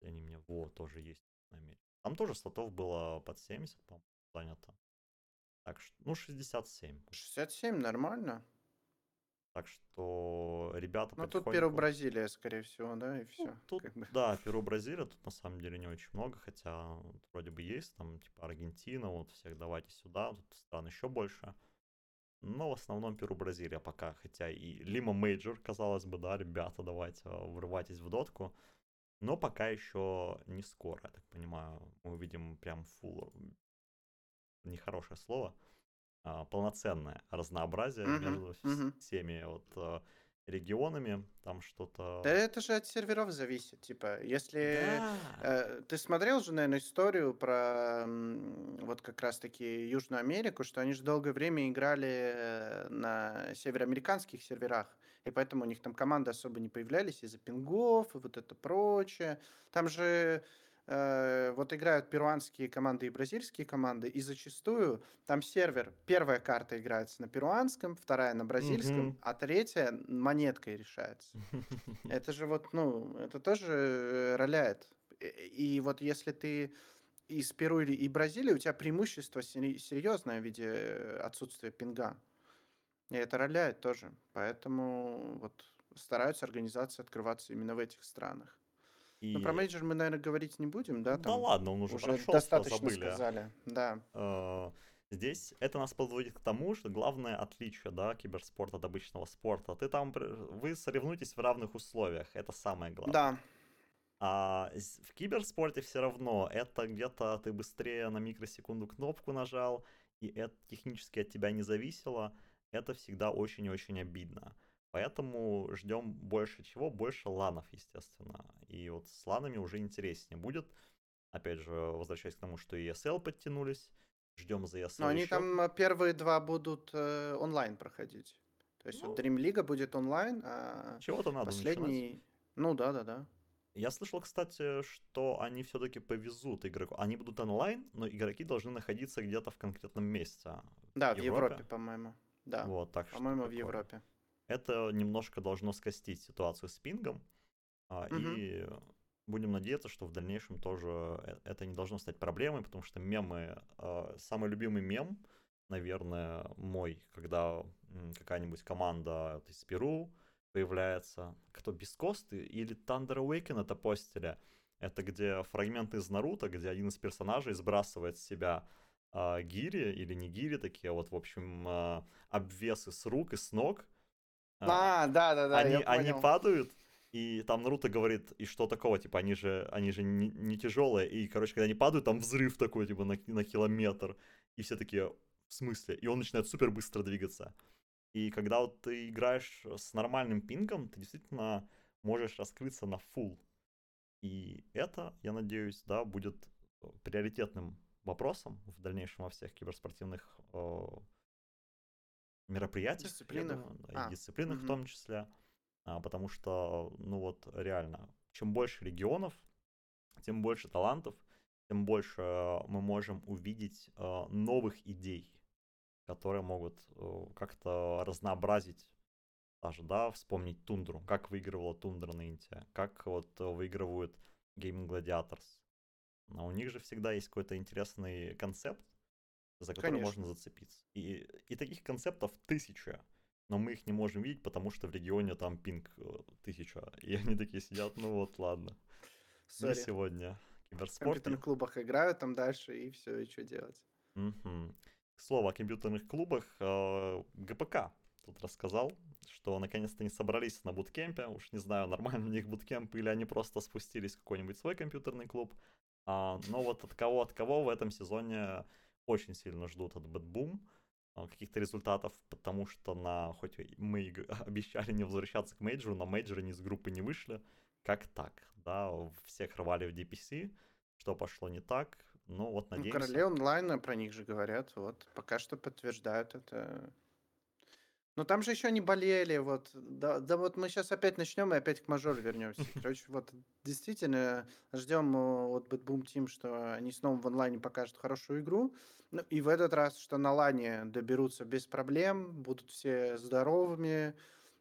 они мне, вот, тоже есть. Там тоже слотов было под 70, по-моему, занято. Так что, ну, 67.
67 нормально.
Так что ребята
Ну, тут Перу Бразилия, скорее всего, да, и все. Ну,
тут, как бы. Да, Перу Бразилия, тут на самом деле не очень много, хотя вот, вроде бы есть, там, типа, Аргентина, вот, всех давайте сюда, тут стран еще больше. Но в основном Перу Бразилия пока, хотя и Lima Major, казалось бы, да, ребята, давайте, врывайтесь в дотку. Но пока еще не скоро, я так понимаю. Мы увидим прям full, нехорошее слово, а, полноценное разнообразие uh-huh, между uh-huh. всеми вот а, регионами, там что-то...
Да это же от серверов зависит, типа, если... Да. Э, ты смотрел же, наверное, историю про вот как раз-таки Южную Америку, что они же долгое время играли э, на североамериканских серверах, и поэтому у них там команды особо не появлялись из-за пингов и вот это прочее. Там же э, вот играют перуанские команды и бразильские команды, и зачастую там сервер, первая карта играется на перуанском, вторая на бразильском, mm-hmm. а третья монеткой решается. Это же вот, ну, это тоже роляет. И вот если ты из Перу и Бразилии, у тебя преимущество серьезное в виде отсутствия пинга. И это роляет тоже. Поэтому вот стараются организации открываться именно в этих странах. И... Ну, про мейджор мы, наверное, говорить не будем, да?
Там да ладно, он уже,
уже прошел, достаточно забыли. сказали. Да.
А, здесь это нас подводит к тому, что главное отличие, да, киберспорта от обычного спорта. Ты там, вы соревнуетесь в равных условиях, это самое главное.
Да.
А в киберспорте все равно это где-то ты быстрее на микросекунду кнопку нажал, и это технически от тебя не зависело это всегда очень и очень обидно. Поэтому ждем больше чего? Больше ланов, естественно. И вот с ланами уже интереснее будет. Опять же, возвращаясь к тому, что и ESL подтянулись. Ждем за ESL
Но они
еще.
там э, первые два будут э, онлайн проходить. То есть
Ну.
вот Dream League будет онлайн, а
Чего-то надо начинать.
последний... Ну да, да, да.
Я слышал, кстати, что они все-таки повезут игроку. Они будут онлайн, но игроки должны находиться где-то в конкретном месте.
Да, в
Европе?
Европе, по-моему. Да,
Вот, так что
по-моему, в. Европе.
Это немножко должно скостить ситуацию с пингом.
Мгм.
И будем надеяться, что в дальнейшем тоже э- это не должно стать проблемой, потому что мемы... а, Самый любимый мем, наверное, мой, когда какая-нибудь команда из Перу появляется, кто без Косты или Thunder Awaken это постили. Это где фрагменты из Наруто, где один из персонажей сбрасывает с себя а, гири или не гири, такие вот, в общем, а, обвесы с рук и с ног. А,
да, да, да,
они, они падают, и там Наруто говорит, и что такого, типа, они же, они же не, не тяжелые, и, короче, когда они падают, там взрыв такой, типа, на, на километр, и все такие, в смысле? И он начинает супер быстро двигаться. И когда вот ты играешь с нормальным пингом, ты действительно можешь раскрыться на full. И это, я надеюсь, да, будет приоритетным вопросом в дальнейшем во всех киберспортивных э, мероприятиях,
Дисциплинах?
думаю, да,
А,
и дисциплинах в
мгм.
том числе, А, потому что, ну вот, реально, чем больше регионов, тем больше талантов, тем больше э, мы можем увидеть э, новых идей, которые могут э, как-то разнообразить даже, да, вспомнить Тундру, как выигрывала Тундра на Инте, как вот выигрывают Gaimin Gladiators. Но у них же всегда есть какой-то интересный концепт, за который
Конечно.
можно зацепиться. И, и таких концептов тысяча, но мы их не можем видеть, потому что в регионе там пинг э, тысяча. И они такие сидят, ну вот, ладно. Не
Сори.
сегодня.
В
Киберспорт.
компьютерных клубах играют там дальше, и все, и что делать.
Мгм. К слову о компьютерных клубах, э, ГПК тут рассказал, что наконец-то не собрались на буткемпе. Уж не знаю, нормально у них буткемп или они просто спустились в какой-нибудь свой компьютерный клуб. А, но вот от кого, от кого в этом сезоне очень сильно ждут от BetBoom каких-то результатов, потому что на, хоть мы обещали не возвращаться к мейджору, но мейджоре они из группы не вышли. Как так? Да, всех рвали в DPC, что пошло не так. Ну вот
Ну,
надеемся.
короли онлайна про них же говорят, вот, пока что подтверждают это. Ну, там же еще не болели, вот, да, да вот мы сейчас опять начнем и опять к мажору вернемся. Короче, вот, действительно, ждем э, от Bad Team, что они снова в онлайне покажут хорошую игру, ну, и в этот раз, что на лане доберутся без проблем, будут все здоровыми,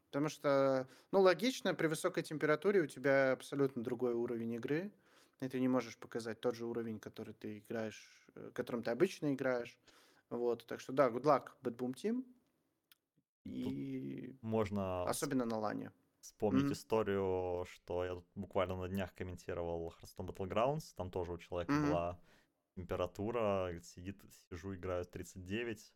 потому что, ну, логично, при высокой температуре у тебя абсолютно другой уровень игры, и ты не можешь показать тот же уровень, который ты играешь, э, которым ты обычно играешь. Вот, так что да, good luck, Bad Boom Team. И
Можно
особенно на лане.
вспомнить
Мгм.
историю, что я тут буквально на днях комментировал Hearthstone Battlegrounds, там тоже у человека
Мгм.
была температура, сидит, сижу, играю 39,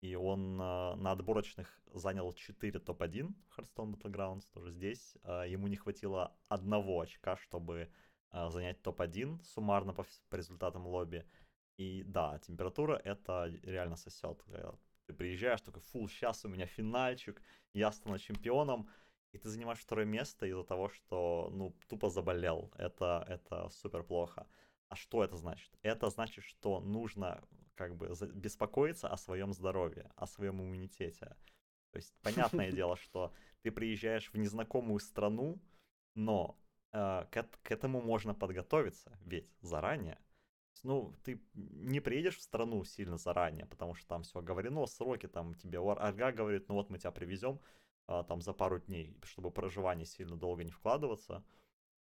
и он а, на отборочных занял 4 топ-1 Hearthstone Battlegrounds, тоже здесь. А, ему не хватило одного очка, чтобы а, занять топ-1 суммарно по, по результатам лобби. И да, температура это реально сосет. Ты приезжаешь, такой, фу, сейчас у меня финальчик, я стану чемпионом, и ты занимаешь второе место из-за того, что, ну, тупо заболел. Это, это супер плохо. А что это значит? Это значит, что нужно как бы беспокоиться о своем здоровье, о своем иммунитете. То есть, понятное дело, что ты приезжаешь в незнакомую страну, но э, к, к этому можно подготовиться, ведь заранее. Ну, ты не приедешь в страну сильно заранее, потому что там все оговорено, сроки, там тебе Арга говорит, ну вот мы тебя привезем а, там за пару дней, чтобы проживание сильно долго не вкладываться.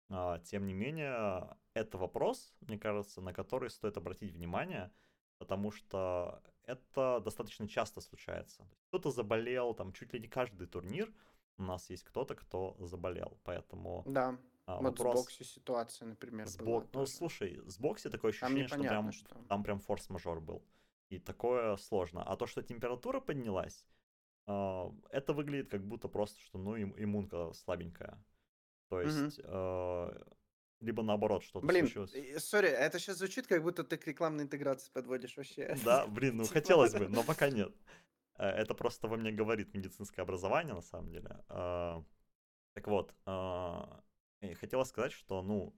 А, Тем не менее, это вопрос, мне кажется, на который стоит обратить внимание, потому что это достаточно часто случается. Кто-то заболел, там чуть ли не каждый турнир у нас есть кто-то, кто заболел, поэтому
Да,
а,
вот
вопрос
с бокси ситуация, например,
с
была
бок- Ну, слушай, с бокси такое
Там
ощущение, что прям,
что.
там прям форс-мажор был. И такое сложно. А то, что температура поднялась, а, это выглядит как будто просто, что, ну, им- иммунка слабенькая. То есть, а, либо наоборот, что-то
Блин,
случилось.
сори, это сейчас звучит, как будто ты к рекламной интеграции подводишь вообще.
Да, блин, ну
Типа.
хотелось бы, но пока нет. Это просто во мне говорит медицинское образование, на самом деле. Так вот, а, хотела сказать, что, ну,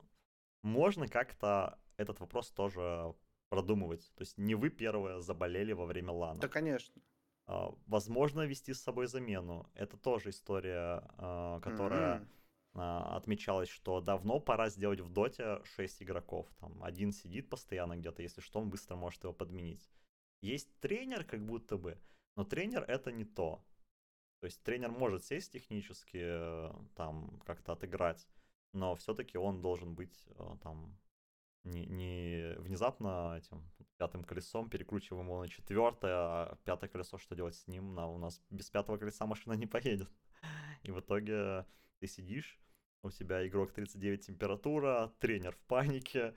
можно как-то этот вопрос тоже продумывать. То есть не вы первые заболели во время лана.
Да, конечно.
А, возможно, вести с собой замену. Это тоже история, которая mm-hmm. отмечалась, что давно пора сделать в доте 6 игроков. Там один сидит постоянно где-то, если что, он быстро может его подменить. Есть тренер, как будто бы, но тренер это не то. То есть тренер может сесть технически, э, там как-то отыграть, но все-таки он должен быть э, там не, не внезапно этим пятым колесом перекручиваем его на четвертое, а пятое колесо что делать с ним? На, у нас без пятого колеса машина не поедет. И в итоге ты сидишь, у тебя игрок 39 температура, тренер в панике,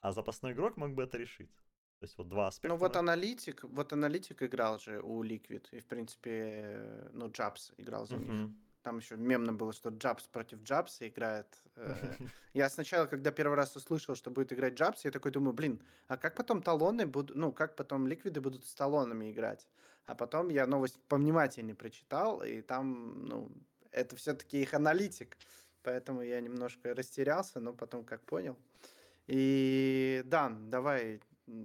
а запасной игрок мог бы это решить. То есть вот два аспекта.
Ну вот аналитик, вот аналитик играл же у Liquid, и в принципе, ну Джабс играл за них. Там еще мемно было, что Джабс против Джабса играет. Э. Я сначала, когда первый раз услышал, что будет играть Джабс, я такой думаю, блин, а как потом талоны будут, ну, как потом ликвиды будут с талонами играть? А потом я новость повнимательнее прочитал, и там, ну, это все-таки их аналитик. Поэтому я немножко растерялся, но потом как понял. И да, давай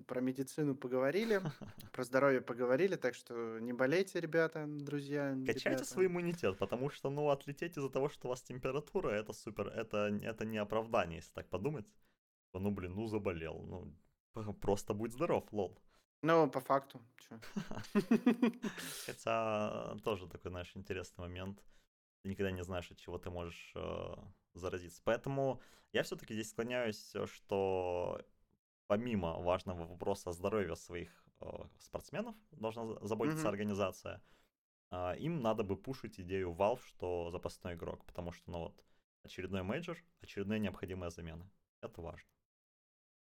про медицину поговорили, про здоровье поговорили, так что не болейте, ребята, друзья.
Качайте
ребята.
свой иммунитет, потому что, ну, отлететь из-за того, что у вас температура, это супер, это, это не оправдание, если так подумать. Ну, блин, ну, заболел, ну, просто будь здоров, лол.
Ну, по факту, чё.
Хотя, тоже такой, знаешь, интересный момент. Ты никогда не знаешь, от чего ты можешь э, заразиться. Поэтому я все-таки здесь склоняюсь, что помимо важного вопроса здоровья своих э, спортсменов, должна заботиться mm-hmm. организация, э, им надо бы пушить идею Valve, что запасной игрок, потому что, ну вот, очередной мейджор, очередные необходимые замены. Это важно.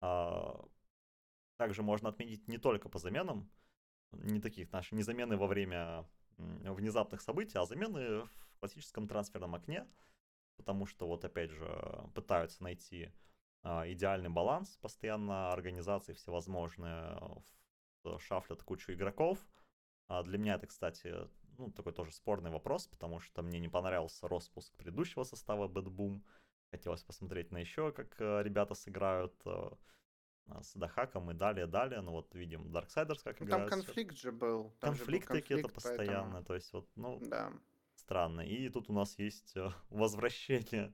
А, также можно отметить не только по заменам, не таких наши, не замены во время внезапных событий, а замены в классическом трансферном окне, потому что вот опять же пытаются найти а, идеальный баланс, постоянно организации всевозможные шафлят кучу игроков. А для меня это, кстати, ну, такой тоже спорный вопрос, потому что мне не понравился распуск предыдущего состава Bad Boom. Хотелось посмотреть на еще, как э, ребята сыграют э, с Дахаком и далее, далее. Ну вот видим Darksiders как ну,
играют. Там конфликт же был.
Там конфликт какие-то постоянно, поэтому... то есть вот, ну,
да.
странно. И тут у нас есть э, возвращение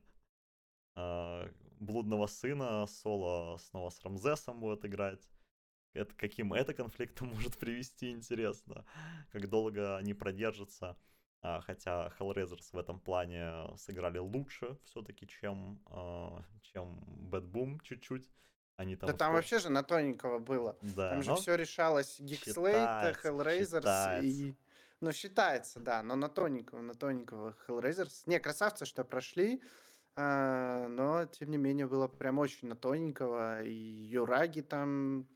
блудного сына, Соло снова с Рамзесом будет играть. Это, каким это конфликтом может привести, интересно. Как долго они продержатся. А, хотя Hellraisers в этом плане сыграли лучше все-таки, чем, а, чем Bad Boom чуть-чуть. Они там
да там вообще же на тоненького было. Да, там же все решалось Geekslate, Hellraisers считается. и... Ну, считается, да, но на тоненького, на тоненького Hellraisers. Не, красавцы, что прошли. А, но, тем не менее, было прям очень на тоненького. И Юраги там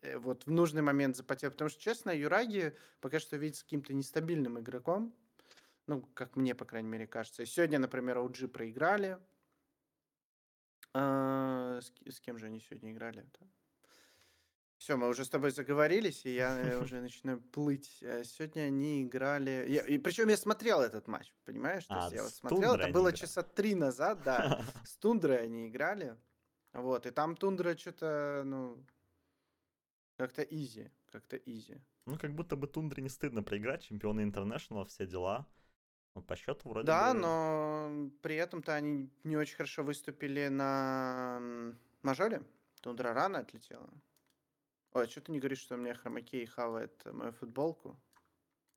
э, вот в нужный момент запотел. Потому что, честно, Юраги пока что видится каким-то нестабильным игроком. Ну, как мне, по крайней мере, кажется. сегодня, например, OG проиграли. А, с, с кем же они сегодня играли? Все, мы уже с тобой заговорились, и я э, уже начинаю плыть. Э, сегодня они играли... Я, и причем я смотрел этот матч, понимаешь? То а, есть я вот смотрел, это было играли. часа три назад, да. С Тундрой они играли. Вот, и там Тундра что-то, ну, как-то easy, как-то easy.
Ну, как будто бы Тундре не стыдно проиграть, чемпионы International, все дела. Ну, по счету вроде
Да, бы... но при этом-то они не очень хорошо выступили на мажоре. Тундра рано отлетела. Ой, а что ты не говоришь, что у меня хромакей хавает мою футболку?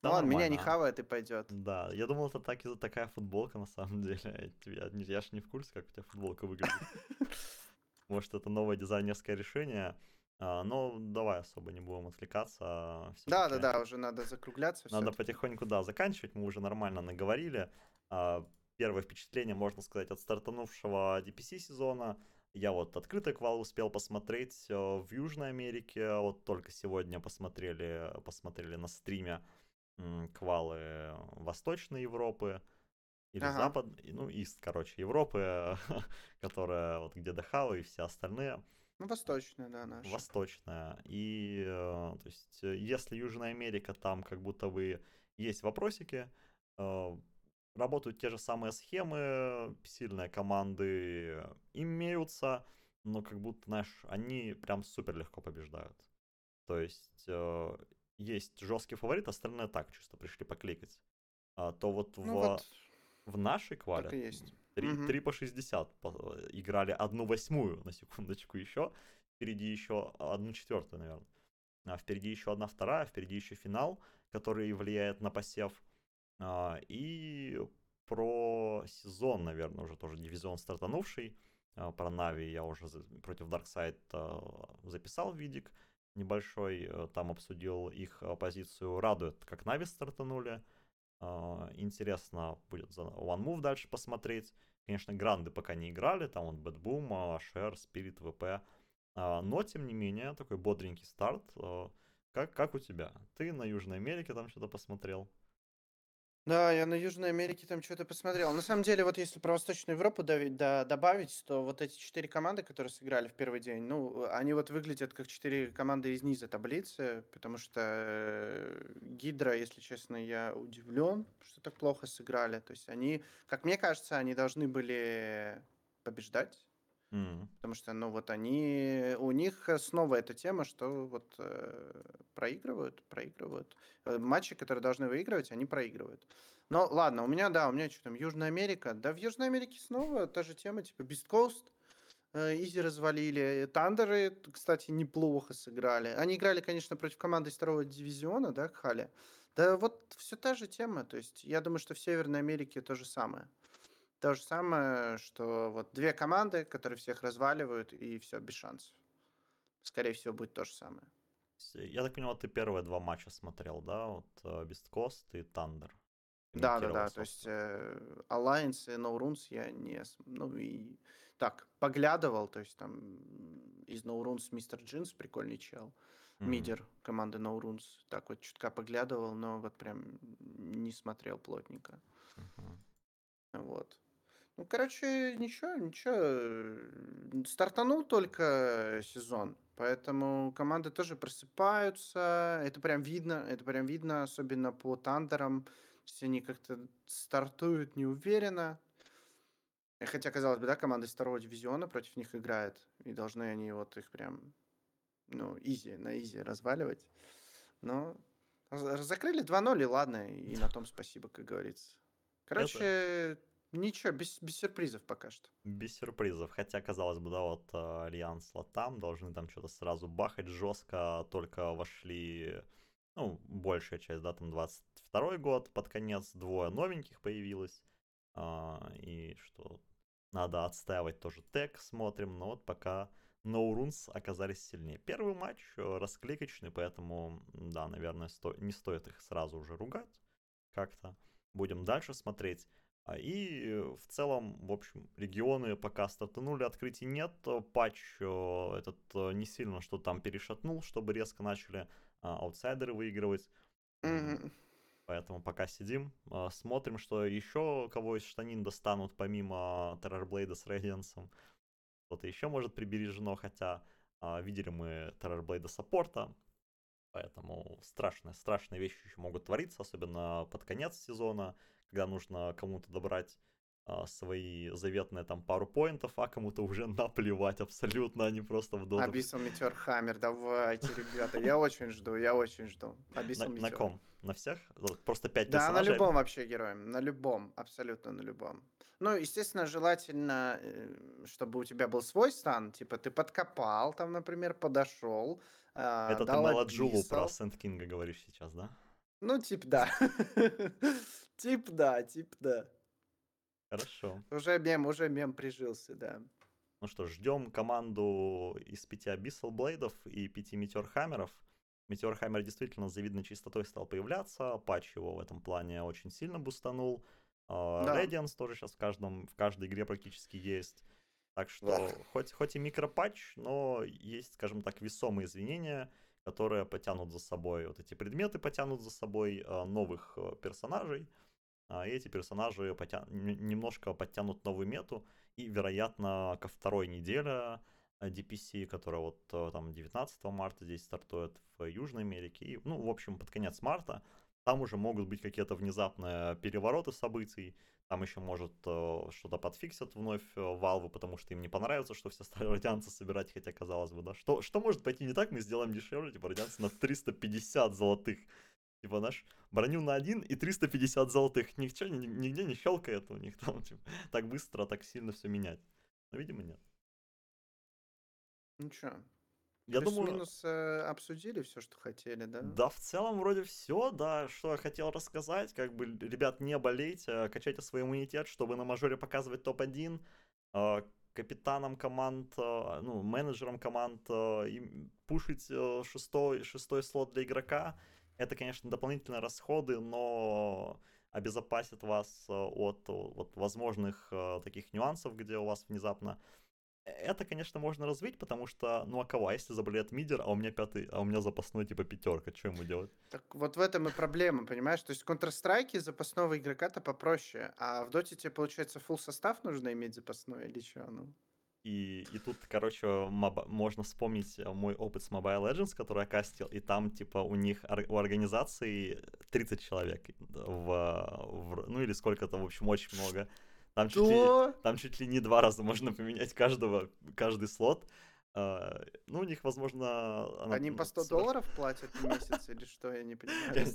Да ну ладно, меня не хавает и пойдет.
Да, я думал, это так, такая футболка на самом деле. Я, я ж не в курсе, как у тебя футболка выглядит. Может, это новое дизайнерское решение. А, но давай особо не будем отвлекаться.
Да, да, да, уже надо закругляться.
Надо потихоньку, да, заканчивать. Мы уже нормально наговорили. А, первое впечатление, можно сказать, от стартанувшего DPC сезона. Я вот открытый квал успел посмотреть э, в Южной Америке, вот только сегодня посмотрели, посмотрели на стриме квалы Восточной Европы или ага. Запад, ну, Ист, короче, Европы, которая вот где Дахау и все остальные.
Ну, восточная, да, наша.
Восточная. И, э, то есть, э, если Южная Америка, там как будто бы есть вопросики, работают те же самые схемы, сильные команды имеются, но как будто, знаешь, они прям супер легко побеждают. То есть есть жесткий фаворит, остальные так чисто пришли покликать. А, то вот, ну, в, вот в нашей квале
есть.
3, угу. 3 по 60 играли одну восьмую, на секундочку еще. Впереди еще одну четвертую, наверное. А впереди еще одна вторая, впереди еще финал, который влияет на посев. А, и про сезон, наверное, уже тоже дивизион стартанувший. А, про Navi я уже против Darkside записал видик небольшой. Там обсудил их позицию. Радует, как Navi стартанули. А, интересно будет за One Move дальше посмотреть. Конечно, гранды пока не играли, там вот Bad Boom, Share, Spirit, VP. Но, тем не менее, такой бодренький старт. А, как, как у тебя? Ты на Южной Америке там что-то посмотрел?
Да, я на Южной Америке там что-то посмотрел. На самом деле, вот если про Восточную Европу давить, да, добавить, то вот эти четыре команды, которые сыграли в первый день, ну, они вот выглядят как четыре команды из низа таблицы, потому что э, Гидра, если честно, я удивлен, что так плохо сыграли. То есть они, как мне кажется, они должны были побеждать.
Mm.
Потому что, ну, вот они, у них снова эта тема, что вот э, проигрывают, проигрывают. Э, матчи, которые должны выигрывать, они проигрывают. Но ладно, у меня, да, у меня что там, Южная Америка. Да, в Южной Америке снова та же тема, типа Beast Coast, э, Изи развалили. Тандеры, кстати, неплохо сыграли. Они играли, конечно, против команды из второго дивизиона, да, Хали. Да вот все та же тема. То есть я думаю, что в Северной Америке то же самое. То же самое, что вот две команды, которые всех разваливают, и все, без шансов. Скорее всего, будет то же самое.
Я так понимаю, ты первые два матча смотрел, да? Вот Beast Coast и Thunder.
Да, да, да. То есть э, Alliance и No Runes я не... Ну и так, поглядывал. То есть там из No Runes Мистер Джинс, прикольный чел. Mm-hmm. Мидер команды No Runes. Так вот чутка поглядывал, но вот прям не смотрел плотненько. Mm-hmm. Вот. Ну, короче, ничего, ничего. Стартанул только сезон, поэтому команды тоже просыпаются. Это прям видно, это прям видно, особенно по тандерам. Все они как-то стартуют неуверенно. Хотя, казалось бы, да, команды второго дивизиона против них играют. И должны они вот их прям, ну, изи, на изи разваливать. Но закрыли 2-0, и ладно, и на том спасибо, как говорится. Короче, Ничего, без, без сюрпризов пока что.
Без сюрпризов. Хотя, казалось бы, да, вот э, Альянс Латам должны там что-то сразу бахать жестко. Только вошли, ну, большая часть, да, там 22 год под конец. Двое новеньких появилось. А, и что надо отстаивать тоже тег, смотрим. Но вот пока No Runes оказались сильнее. Первый матч э, раскликочный, поэтому, да, наверное, сто... не стоит их сразу уже ругать как-то. Будем дальше смотреть. А, и в целом, в общем, регионы пока стартанули, открытий нет. Патч э, этот э, не сильно что там перешатнул, чтобы резко начали а, аутсайдеры выигрывать.
Mm-hmm.
Поэтому пока сидим, а, смотрим, что еще кого из штанин достанут, помимо Террорблейда с Рейдиансом. Что-то еще может прибережено, хотя видели мы Террорблейда саппорта, Поэтому страшные, страшные вещи еще могут твориться, особенно под конец сезона когда нужно кому-то добрать а, свои заветные там пару поинтов, а кому-то уже наплевать абсолютно, они просто в доту.
Абиссал Метеор Хаммер, давайте, ребята, я очень жду, я очень жду.
Абиссал на, на ком? На всех? Просто пять
да,
персонажей?
Да, на любом вообще герое, на любом, абсолютно на любом. Ну, естественно, желательно, э, чтобы у тебя был свой стан, типа ты подкопал, там, например, подошел,
а, Это ты Маладжулу про Сент Кинга говоришь сейчас, да?
Ну, типа, да. Тип да, тип да.
Хорошо.
Уже мем, уже мем прижился, да.
Ну что, ждем команду из пяти Abyssal Блейдов и пяти Метеор Хаммеров. Метеор Хаммер действительно с завидной чистотой стал появляться, патч его в этом плане очень сильно бустанул. А, да. Radiance тоже сейчас в, каждом, в каждой игре практически есть. Так что, да. хоть, хоть и микропатч, но есть, скажем так, весомые извинения, которые потянут за собой вот эти предметы, потянут за собой а, новых э, персонажей. А эти персонажи потя... немножко подтянут новую мету, и, вероятно, ко второй неделе DPC, которая вот э, там 19 марта здесь стартует в Южной Америке. И, ну, в общем, под конец марта там уже могут быть какие-то внезапные перевороты событий. Там еще, может, э, что-то подфиксят вновь э, Valve, потому что им не понравится, что все стали радианцы собирать, хотя, казалось бы, да. Что, что может пойти не так, мы сделаем дешевле, типа, радианцы на 350 золотых. Типа, наш броню на один и 350 золотых. Ничего, нигде не щелкает у них там, типа, так быстро, так сильно все менять. Но, видимо, нет.
Ну что,
Я думаю,
плюс-минус э, обсудили все, что хотели, да?
да, в целом вроде все, да, что я хотел рассказать, как бы, ребят, не болейте, а качайте свой иммунитет, чтобы на мажоре показывать топ-1, а, капитанам команд, а, ну, менеджерам команд, и пушить э, шестой, шестой слот для игрока, это, конечно, дополнительные расходы, но обезопасит вас э, от, от возможных э, таких нюансов, где у вас внезапно это, конечно, можно развить, потому что, ну а кого? А если заболеет мидер, а у меня пятый, а у меня запасной типа пятерка, что ему делать?
Так вот в этом и проблема, понимаешь? То есть в Counter-Strike запасного игрока-то попроще, а в Доте тебе, получается, full состав нужно иметь запасной или что? Ну?
И, и тут, короче, моба- можно вспомнить мой опыт с Mobile Legends, который я кастил, и там, типа, у них, у организации 30 человек, в, в, ну или сколько-то, в общем, очень много. Там чуть, ли, там чуть ли не два раза можно поменять каждого, каждый слот. Uh, ну, у них, возможно...
Она, Они по 100 долларов платят в месяц или что, я не понимаю.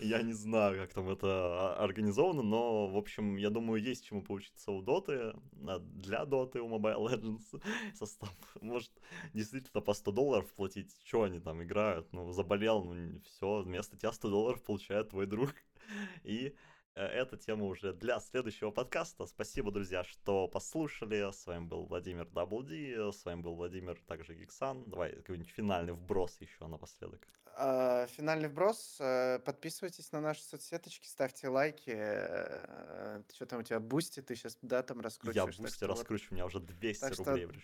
Я не знаю, как там это организовано, но, в общем, я думаю, есть чему поучиться у Доты, а, для Доты, у Mobile Legends состав. Может, действительно по 100 долларов платить, что они там играют, ну, заболел, ну, все, вместо тебя 100 долларов получает твой друг. И эта тема уже для следующего подкаста. Спасибо, друзья, что послушали. С вами был Владимир WD, с вами был Владимир, также Гиксан. Давай какой-нибудь финальный вброс еще напоследок.
А, финальный вброс. Э, подписывайтесь на наши соцсеточки, ставьте лайки. Э, что там у тебя, Boosty? Ты сейчас, да, там раскручиваешь?
Я Boosty раскручу, вот. у меня уже 200 так рублей что...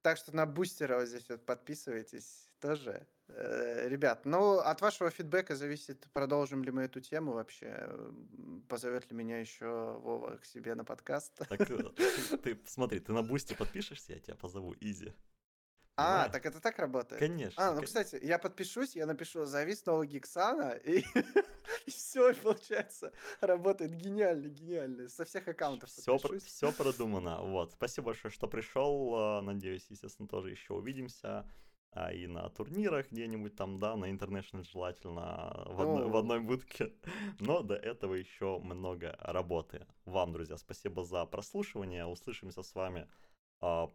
Так что на Boosty вот здесь вот подписывайтесь тоже. Э, ребят, ну, от вашего фидбэка зависит, продолжим ли мы эту тему вообще. Позовет ли меня еще Вова к себе на подкаст.
Так, э, ты, смотри, ты на бусте подпишешься, я тебя позову, изи.
А, так это так работает?
Конечно.
А, ну, кстати, я подпишусь, я напишу «Зови снова Гиксана», и, и все, получается, работает гениально, гениально. Со всех аккаунтов
все, про, все продумано. Вот. Спасибо большое, что пришел. А, надеюсь, естественно, тоже еще увидимся. А и на турнирах где-нибудь там, да, на International желательно в одной, в одной будке. Но до этого еще много работы. Вам, друзья, спасибо за прослушивание. Услышимся с вами а,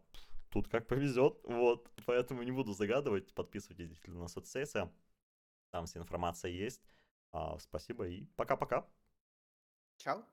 тут как повезет, вот, поэтому не буду загадывать, подписывайтесь действительно на соцсети, там вся информация есть. А, спасибо и пока-пока.
Чао.